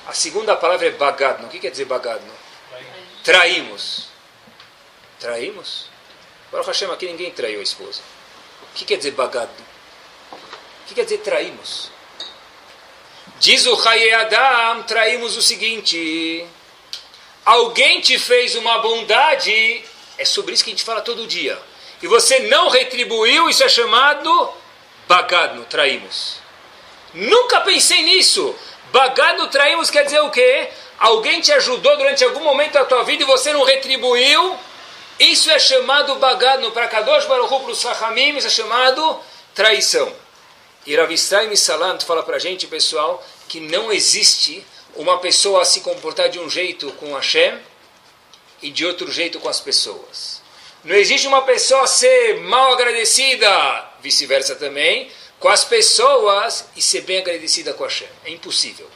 A segunda palavra é bagadno. O que quer dizer bagadno? Traímos. Traímos? Baruch Hashem, aqui ninguém traiu a esposa. O que quer dizer bagadno? O que quer dizer traímos? Diz o Chaye Adam, traímos o seguinte: alguém te fez uma bondade, é sobre isso que a gente fala todo dia, e você não retribuiu, isso é chamado bagadno, traímos. Nunca pensei nisso. Bagadno, traímos quer dizer o quê? Alguém te ajudou durante algum momento da tua vida e você não retribuiu, isso é chamado bagadno. Para Kadosh Baruch para os Rahamim, isso é chamado traição. E Rav Israel Salant fala para a gente, pessoal, que não existe uma pessoa se comportar de um jeito com Hashem e de outro jeito com as pessoas. Não existe uma pessoa ser mal agradecida, vice-versa também, com as pessoas e ser bem agradecida com Hashem. É impossível.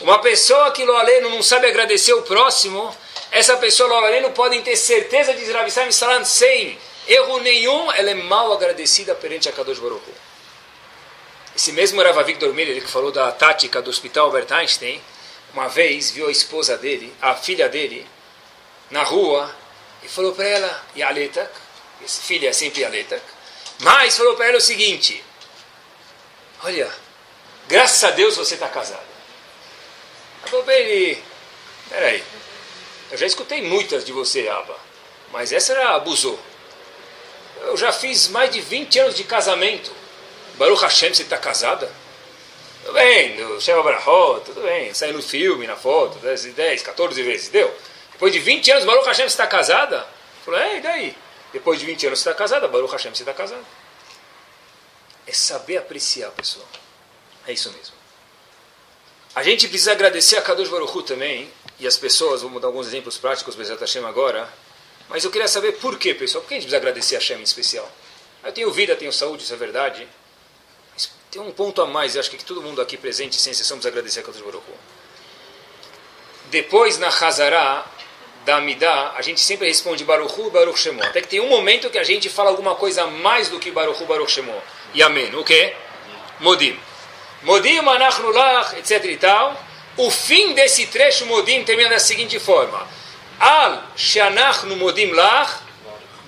Uma pessoa que Loaleno não sabe agradecer o próximo, essa pessoa Loaleno podem ter certeza de Rav Israel Salant sem erro nenhum, ela é mal agradecida perante a Kadosh Baruch. Esse mesmo Rav Victor Miller, ele que falou da tática do Hospital Albert Einstein, uma vez viu a esposa dele, a filha dele, na rua, e falou para ela, Yaletak, filha é sempre Yaletak, mas falou para ela o seguinte, olha, graças a Deus você está casada. Falou para ele, peraí, eu já escutei muitas de você, Aba, mas essa era abusou. Eu já fiz mais de 20 anos de casamento. Baruch Hashem, você está casada? Tudo bem, do Sheva Barahot, tudo bem, sai no filme, na foto, 10, 10, 14 vezes, deu. Depois de 20 anos, Baruch Hashem, você está casada? Falou, é, e daí? Depois de 20 anos você está casada, Baruch Hashem, você está casada. É saber apreciar, pessoal. É isso mesmo. A gente precisa agradecer a Kadosh Baruch Hu também, e as pessoas, vamos dar alguns exemplos práticos, Bezat Hashem agora, mas eu queria saber por quê, pessoal. Por que a gente precisa agradecer a Hashem em especial? Eu tenho vida, tenho saúde, isso é verdade. Tem um ponto a mais, acho que todo mundo aqui presente, sem exceção, precisa agradecer a Kadosh Baruch Hu. Depois, na Hazará, da Amidá, a gente sempre responde Baruch Hu, Baruch Shemo. Até que tem um momento que a gente fala alguma coisa mais do que Baruch Hu, Baruch Shemo. E Amém. O quê? Modim. Modim, Anachnu Lach, etc e tal. O fim desse trecho Modim termina da seguinte forma. Al Shanachnu Modim Lach,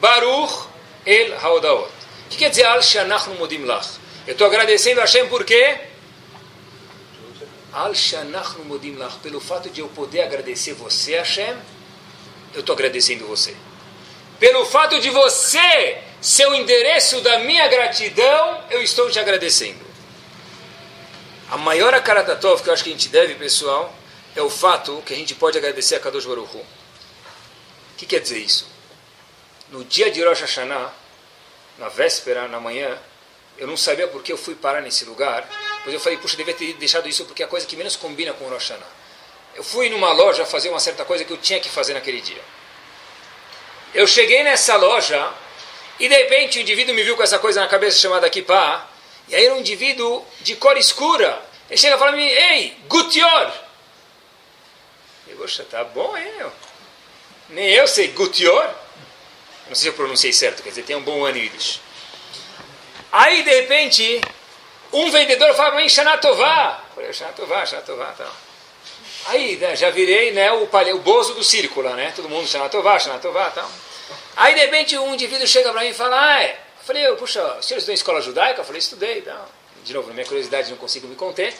Baruch El Haodaot. O que quer dizer Al Shanachnu Modim Lach? Eu estou agradecendo a Hashem por quê? Pelo fato de eu poder agradecer você, Hashem, eu estou agradecendo você. Pelo fato de você ser o endereço da minha gratidão, eu estou te agradecendo. A maior Akaratatov que eu acho que a gente deve, pessoal, é o fato que a gente pode agradecer a Kadosh Baruch. O que quer dizer isso? No dia de Rosh Hashanah, na véspera, na manhã, eu não sabia por que eu fui parar nesse lugar, pois eu falei, puxa, eu devia ter deixado isso porque é a coisa que menos combina com o Rosh Hashanah. Eu fui numa loja fazer uma certa coisa que eu tinha que fazer naquele dia. Eu cheguei nessa loja e de repente o indivíduo me viu com essa coisa na cabeça chamada kippah, e aí era um indivíduo de cor escura. Ele chega e fala mim, ei, Gutior! Eu, poxa, tá bom, hein? Nem eu sei Gutior. Não sei se eu pronunciei certo, quer dizer, tem um bom ano Yiddish. Aí, de repente, um vendedor fala para mim, Shanatová. Eu falei, Shanatová, Shanatová, tal. Aí, né, já virei né, o, palhe, o bozo do círculo, né? Todo mundo, Shanatová, Shanatová, tal. Aí, de repente, um indivíduo chega para mim e fala, ah, é. Eu falei, puxa, o senhor estudou em escola judaica? Eu falei, estudei, tal. De novo, na minha curiosidade, não consigo me conter.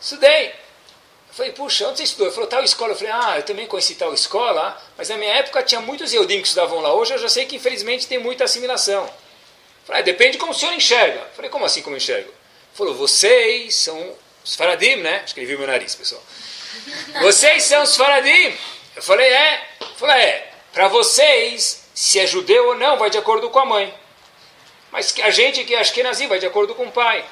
Estudei. Eu falei, puxa, onde você estudou? Ele falou, tal escola. Eu falei, ah, eu também conheci tal escola, mas na minha época tinha muitos Eudim que estudavam lá. Hoje eu já sei que infelizmente tem muita assimilação. Falei, ah, depende como o senhor enxerga. Falei, como assim como enxergo? Falou, vocês são os Faradim, né? Acho que ele viu meu nariz, pessoal. <laughs> Vocês são os Faradim. Eu falei, é. Falou, é. Para vocês, se é judeu ou não, vai de acordo com a mãe. Mas a gente que é Ashkenazi vai de acordo com o pai.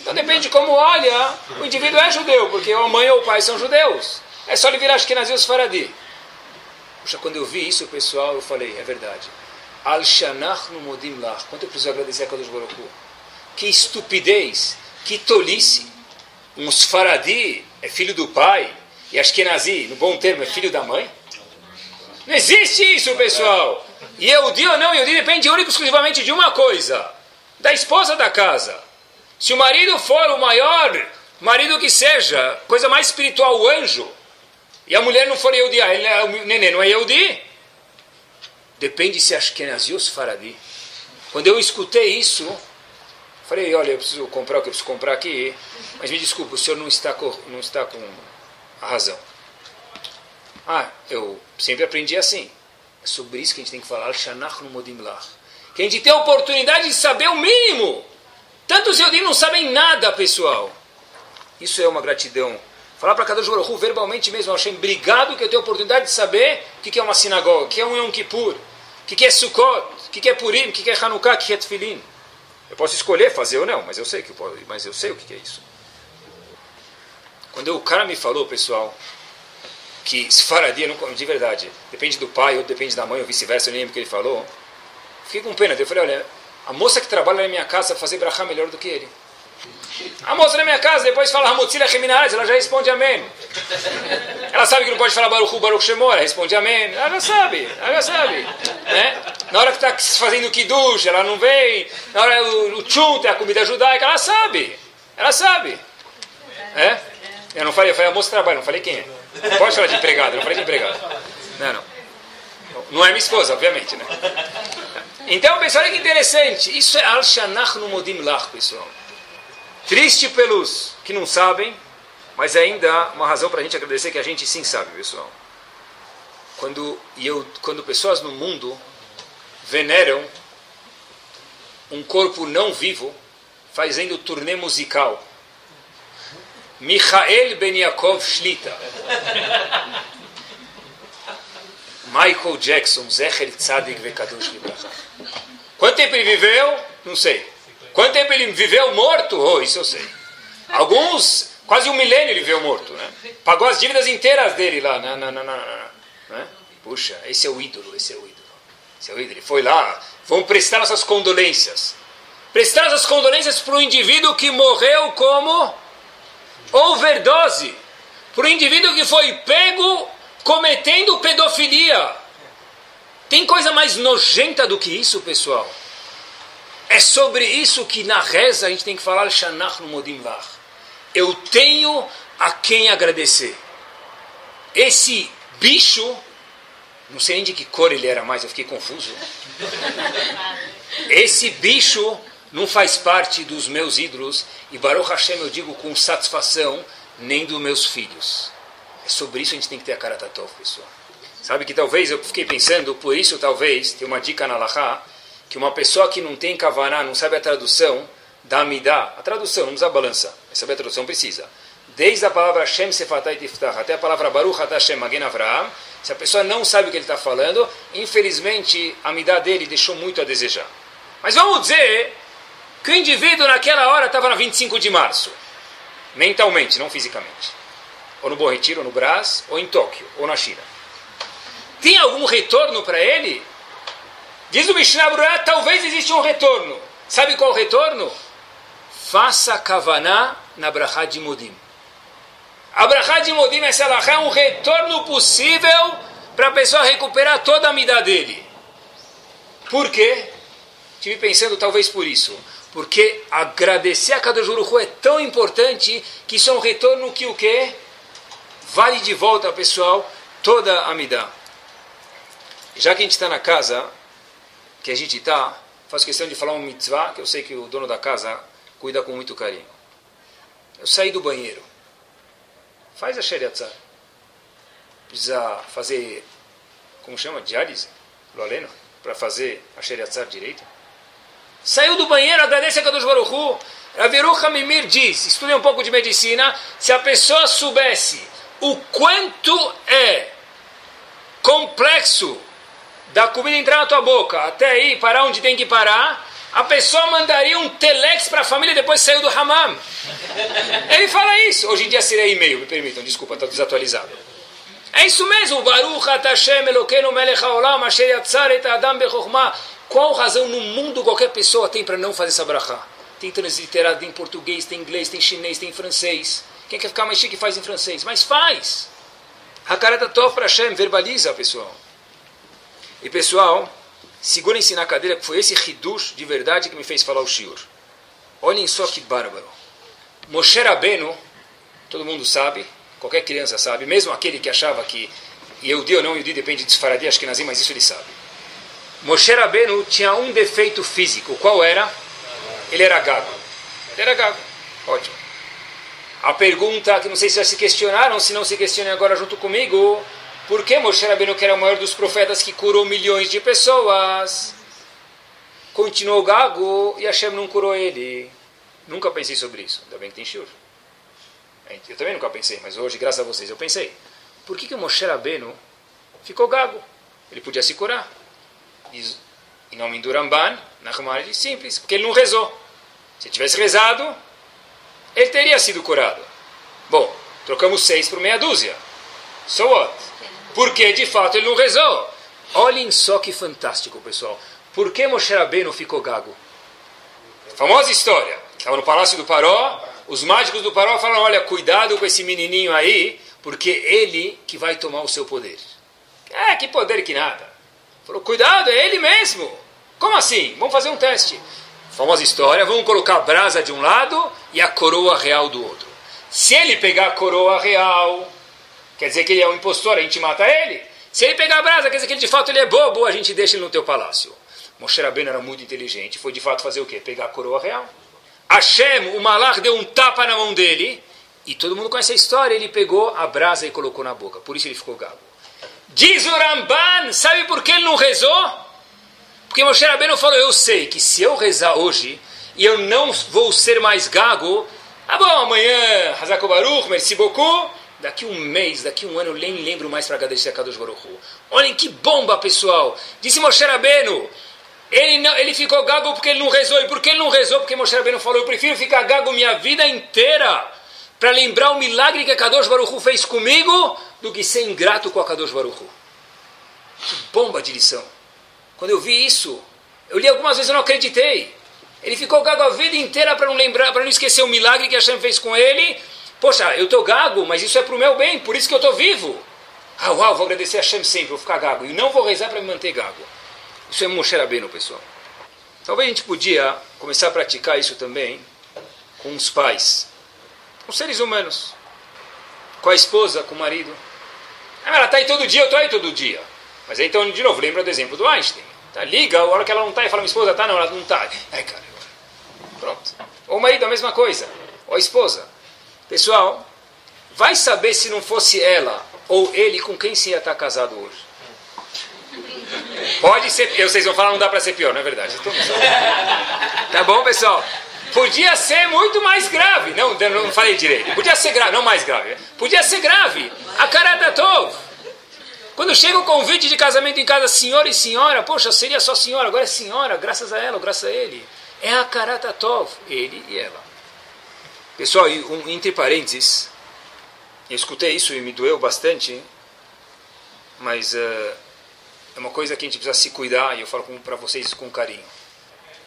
Então depende de como olha, o indivíduo é judeu, porque a mãe ou o pai são judeus. É só ele virar Ashkenazi ou Faradi. Puxa, quando eu vi isso, pessoal, eu falei, é verdade. Al no Modim Lach. Quanto eu preciso agradecer a Kadosh Baruch Que estupidez, que tolice. Um Sfaradi é filho do pai, e Ashkenazi, no bom termo, é filho da mãe? Não existe isso, pessoal. E Yehudi ou não Yehudi depende único exclusivamente de uma coisa: da esposa da casa. Se o marido for o maior marido que seja, coisa mais espiritual, o anjo, e a mulher não for Yehudi, ah, ele é, o neném não é Yehudi? Depende se é Ashkenazi ou Faradi. Quando eu escutei isso, falei, olha, eu preciso comprar o que eu preciso comprar aqui, mas me desculpe, o senhor não está com, não está com a razão. Ah, eu sempre aprendi assim. É sobre isso que a gente tem que falar, Shanach no Modim Que a gente tem a oportunidade de saber o mínimo. Tantos Eudim não sabem nada, pessoal. Isso é uma gratidão. Falar para cada Baruch verbalmente mesmo, Hashem, obrigado que eu tenho a oportunidade de saber o que é uma sinagoga, o que é um Yom Kippur, o que é Sukkot, o que é Purim, o que é Hanukkah, o que é Tfilin. Eu posso escolher fazer ou não, mas eu sei que eu posso, mas eu sei o que é isso. Quando o cara me falou, pessoal, que Sfaradi, não, de verdade, depende do pai ou depende da mãe ou vice-versa, eu nem lembro o que ele falou. Fiquei com pena. Eu falei, olha, a moça que trabalha na minha casa fazer brachá melhor do que ele. A moça na minha casa depois fala Hamutzila Reminaz, ela já responde amém. Ela sabe que não pode falar Baruch Baruch Shemor, ela responde amém. Ela já sabe, ela já sabe. Né? Na hora que está fazendo Kiddush, ela não vem. Na hora o, o Tchum, a comida judaica, ela sabe. Ela sabe. É? Eu não falei, eu falei a moça trabalha, não falei quem é. Pode falar de empregado, não falei de empregado. Não, não. Não é minha esposa, obviamente, né? Então, pessoal, olha que interessante. Isso é Al-Shanach no Modim Lach, pessoal. Triste pelos que não sabem, mas ainda uma razão para a gente agradecer que a gente sim sabe, pessoal. Quando, e eu, quando pessoas no mundo veneram um corpo não vivo fazendo turnê musical Michael Ben Yaakov Shlita. Michael Jackson, Zecher Tzadik Vekadosh. Quanto tempo ele viveu? Não sei. Quanto tempo ele viveu morto? Oh, isso eu sei. Alguns, quase um milênio ele viveu morto. Né? Pagou as dívidas inteiras dele lá. Não, não, não, né? Puxa, esse é o ídolo, esse é o ídolo. Esse é o ídolo. Ele foi lá, vamos prestar nossas condolências. Prestar nossas condolências para o indivíduo que morreu como overdose para o indivíduo que foi pego cometendo pedofilia. Tem coisa mais nojenta do que isso, pessoal? É sobre isso que na reza a gente tem que falar Shanach no Modim Vach. Eu tenho a quem agradecer. Esse bicho, não sei nem de que cor ele era mais, eu fiquei confuso. <laughs> Esse bicho não faz parte dos meus ídolos, e Baruch Hashem eu digo com satisfação, nem dos meus filhos. É sobre isso a gente tem que ter a cara tatov, pessoal. Sabe que talvez, eu fiquei pensando, por isso talvez, tem uma dica na Lahá, que uma pessoa que não tem kavaná, não sabe a tradução, da Amidá, a tradução, não usa balança, mas saber a tradução precisa. Desde a palavra Shem Sefatai Tiftach até a palavra Baruch Hashem Magen Avraham, se a pessoa não sabe o que ele está falando, infelizmente a Amidá dele deixou muito a desejar. Mas vamos dizer que o indivíduo naquela hora estava na 25 de março, mentalmente, não fisicamente. Ou no Bom Retiro, ou no Brás, ou em Tóquio, ou na China. Tem algum retorno para ele? Diz o Mishnah talvez exista um retorno. Sabe qual retorno? Faça kavaná na brachá de Modim. A brachá de Modim, é um retorno possível para a pessoa recuperar toda a mida dele. Por quê? Estive pensando talvez por isso. Porque agradecer a cada Baruch é tão importante que isso é um retorno que o quê? Vale de volta, pessoal, toda a Midah. Já que a gente está na casa, que a gente está, faço questão de falar um mitzvah, que eu sei que o dono da casa cuida com muito carinho. Eu saí do banheiro. faz a Sheriatzar. Precisa fazer, como chama? Diálise? Lo aleno? Para fazer a Sheriatzar direito. Saiu do banheiro, agradece a Kadosh Baruch Hu. Raviru Hamimir diz, estude um pouco de medicina, se a pessoa soubesse o quanto é complexo da comida entrar na tua boca até aí parar onde tem que parar, a pessoa mandaria um telex para a família depois saiu do hammam. Ele fala isso. Hoje em dia seria e-mail, me permitam, desculpa, está desatualizado. É isso mesmo. Baruch Elokeinu melech haolam asher yatzar et adam. Qual razão no mundo qualquer pessoa tem para não fazer essa brachá? Tem transliterado em português, tem inglês, tem chinês, tem francês. Quem quer ficar mais chique faz em francês, mas faz. Hakarata Tov para Hashem, verbaliza, pessoal. E pessoal, segurem-se na cadeira, que foi esse Hidush de verdade que me fez falar o Shiur. Olhem só que bárbaro. Moshe Rabbeinu, todo mundo sabe, qualquer criança sabe, mesmo aquele que achava que Yehudi ou não Yehudi depende de Sfaradi, Nazim, mas isso ele sabe. Moshe Rabbeinu tinha um defeito físico. Qual era? Ele era gago. Ele era gago. Ótimo. A pergunta que não sei se já se questionaram, se não se questionem agora junto comigo, por que Moshe Rabbeinu, que era o maior dos profetas que curou milhões de pessoas, continuou gago e Hashem não curou ele? Nunca pensei sobre isso. Ainda bem que tem shur. Eu também nunca pensei, mas hoje, graças a vocês, eu pensei. Por que, que Moshe Rabbeinu ficou gago? Ele podia se curar. Diz, em nome do Ramban, na Ramban, simples, porque ele não rezou. Se tivesse rezado, ele teria sido curado. Bom, trocamos seis por meia dúzia. So what? Porque de fato ele não rezou. Olhem só que fantástico, pessoal. Por que Moshe Rabbeinu ficou gago? Famosa história. Estava no palácio do Paró, os mágicos do Paró falaram: olha, cuidado com esse menininho aí, porque ele que vai tomar o seu poder. É, que poder que nada. Falou: cuidado, é ele mesmo. Como assim? Vamos fazer um teste. Famosa história: vamos colocar a brasa de um lado e a coroa real do outro. Se ele pegar a coroa real, quer dizer que ele é um impostor, a gente mata ele. Se ele pegar a brasa, quer dizer que ele, de fato ele é bobo, a gente deixa ele no teu palácio. Moshe Rabbeinu era muito inteligente, foi de fato fazer o quê? Pegar a coroa real. Hashem, o malach, deu um tapa na mão dele, e todo mundo conhece a história, ele pegou a brasa e colocou na boca, por isso ele ficou gago. Diz o Ramban, sabe por que ele não rezou? Porque Moshe Rabbeinu falou, eu sei que se eu rezar hoje, e eu não vou ser mais gago, ah bom, amanhã, Hazako Baruch, merci beaucoup, daqui um mês, daqui um ano, eu nem lembro mais para agradecer a Kadosh Baruch Hu. Olhem que bomba, pessoal! Disse Moshe Rabbeinu, ele, não, ele ficou gago porque ele não rezou. E por que ele não rezou? Porque Moshe Rabbeinu falou, eu prefiro ficar gago minha vida inteira para lembrar o milagre que a Kadosh Baruch Hu fez comigo do que ser ingrato com a Kadosh Baruch Hu. Que bomba de lição. Quando eu vi isso, eu li algumas vezes e não acreditei. Ele ficou gago a vida inteira para não lembrar, para não esquecer o milagre que Hashem fez com ele. Poxa, eu estou gago, mas isso é para o meu bem, por isso que eu estou vivo. Ah, uau, vou agradecer a Hashem sempre, vou ficar gago. E não vou rezar para me manter gago. Isso é Moshe Rabbeinu, pessoal. Talvez a gente podia começar a praticar isso também com os pais, com seres humanos, com a esposa, com o marido. Ah, ela está aí todo dia, eu estou aí todo dia. Mas aí, então, de novo, lembra do exemplo do Einstein. Tá, liga, a hora que ela não está e fala, minha esposa está, não, ela não está. Ai, cara, pronto. Ou o marido, a mesma coisa. Ou a esposa. Pessoal, vai saber se não fosse ela ou ele com quem se ia estar casado hoje. Pode ser, eu, vocês vão falar, não dá para ser pior, não é verdade? Tá bom, pessoal? Podia ser muito mais grave. Não, não falei direito. Podia ser grave, não mais grave. Podia ser grave. A cara da Tov. Quando chega o convite de casamento em casa, senhor e senhora, poxa, seria só senhora, agora é senhora, graças a ela, graças a ele. É a Karata Tov, ele e ela. Pessoal, um, entre parênteses, eu escutei isso e me doeu bastante, mas uh, é uma coisa que a gente precisa se cuidar e eu falo para vocês com carinho.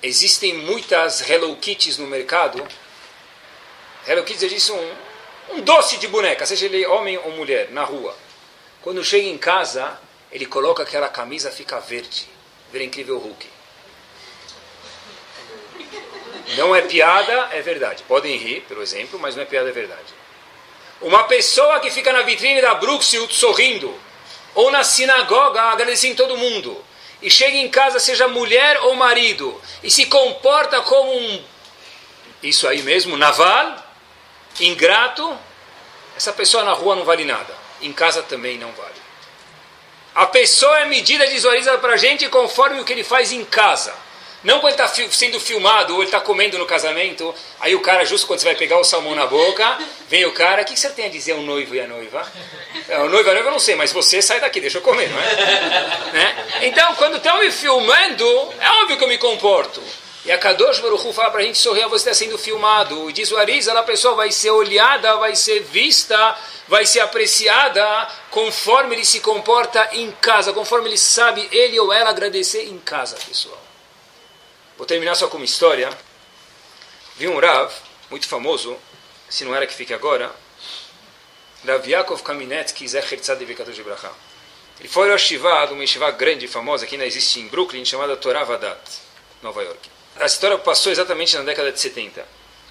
Existem muitas Hello Kitties no mercado. Hello Kitties é disso um, um doce de boneca, seja ele homem ou mulher, na rua. Quando chega em casa, ele coloca aquela camisa, fica verde. Vira incrível Hulk. Não é piada, é verdade. Podem rir, pelo exemplo, mas não é piada, é verdade. Uma pessoa que fica na vitrine da Brookfield sorrindo, ou na sinagoga agradecendo todo mundo, e chega em casa, seja mulher ou marido, e se comporta como um, isso aí mesmo, naval, ingrato, essa pessoa na rua não vale nada. Em casa também não vale. A pessoa é medida visualizada para a gente conforme o que ele faz em casa. Não quando está sendo filmado ou ele está comendo no casamento, aí o cara, justo quando você vai pegar o salmão na boca, vem o cara, o que, você tem a dizer ao noivo e a noiva? É, o noivo e a noiva eu não sei, mas você sai daqui, deixa eu comer, não é? <laughs> né? Então, quando estão me filmando, é óbvio que eu me comporto. E a Kadosh Baruch fala para a gente sorrir, você está sendo filmado. E diz o Arizal, a pessoa vai ser olhada, vai ser vista, vai ser apreciada conforme ele se comporta em casa, conforme ele sabe, ele ou ela agradecer em casa, pessoal. Vou terminar só com uma história. Vi um Rav, muito famoso, se não era que fique agora, Rav Yaakov Kaminetsky Zecher Tzadik de Bracha. Ele foi ao Shiva, de uma Shiva grande e famosa que ainda existe em Brooklyn, chamada Torah Vadat, Nova York. A história passou exatamente na década de 70.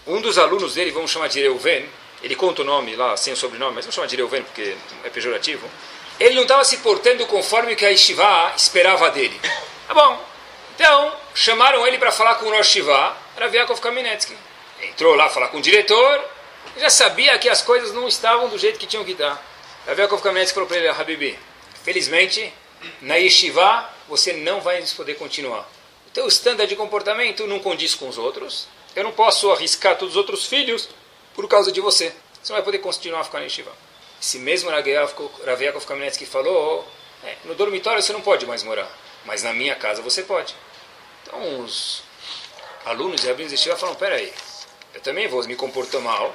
Um dos alunos dele, vamos chamar de Reuven, ele conta o nome lá, sem o sobrenome, mas vamos chamar de Reuven porque é pejorativo. Ele não estava se portando conforme o que a Shiva esperava dele. Tá bom, então, chamaram ele para falar com o Rosh Shiva, Rav Yaakov Kaminetsky. Entrou lá falar com o diretor, já sabia que as coisas não estavam do jeito que tinham que estar. Rav Yaakov Kaminetsky falou para ele, Habibi, felizmente, na Yeshiva você não vai poder continuar. O teu standard de comportamento não condiz com os outros. Eu não posso arriscar todos os outros filhos por causa de você. Você não vai poder continuar a ficar na Yeshiva. Esse mesmo Rav Yaakov Kaminetsky falou, é, no dormitório você não pode mais morar, mas na minha casa você pode. Então os alunos de Rabino Zeshiva falam, peraí, eu também vou me comportar mal,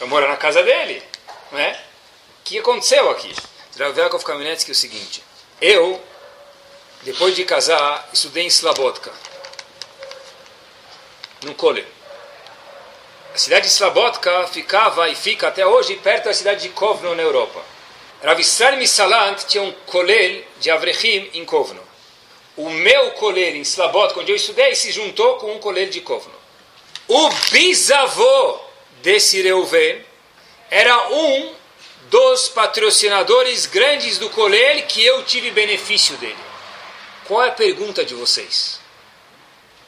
eu moro na casa dele, não é? O que aconteceu aqui? Rav Yaakov Kamenetsky é o seguinte, eu, depois de casar, estudei em Slabotka, num cole. A cidade de Slabotka ficava e fica até hoje perto da cidade de Kovno, na Europa. Rav Israel Misalant tinha um colel de Avrechim em Kovno o meu colher em Slabot, onde eu estudei, se juntou com um colher de Kovno. O bisavô desse Reuven era um dos patrocinadores grandes do colher que eu tive benefício dele. Qual é a pergunta de vocês?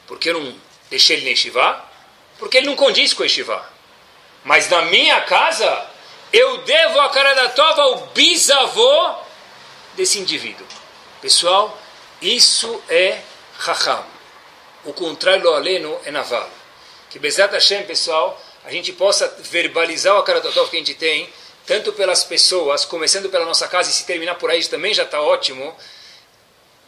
Por que eu não deixei ele na Yeshiva? Porque ele não condiz com a Yeshiva. Mas na minha casa, eu devo a cara da tova ao bisavô desse indivíduo. Pessoal, isso é Raham. O contrário do aleno é Naval. Que Bezat Hashem, pessoal, a gente possa verbalizar o Akaratotov que a gente tem, tanto pelas pessoas, começando pela nossa casa e se terminar por aí também já está ótimo,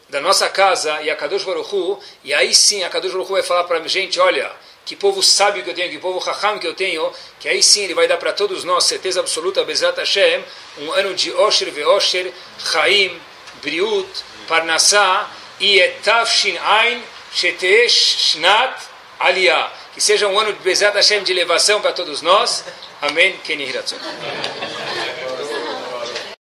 da nossa casa e a Kadosh Baruch e aí sim a Kadosh Baruch vai falar para a gente, olha, que povo sábio que eu tenho, que povo raham que eu tenho, que aí sim ele vai dar para todos nós, certeza absoluta, Bezat Hashem, um ano de Osher ve Osher, Chaim, Briut, Parnassá e Etavshin Ein Shetesh Shnat Aliyah. Que seja um ano de Bezat Hashem de elevação para todos nós. Amém. Kenihiratzon.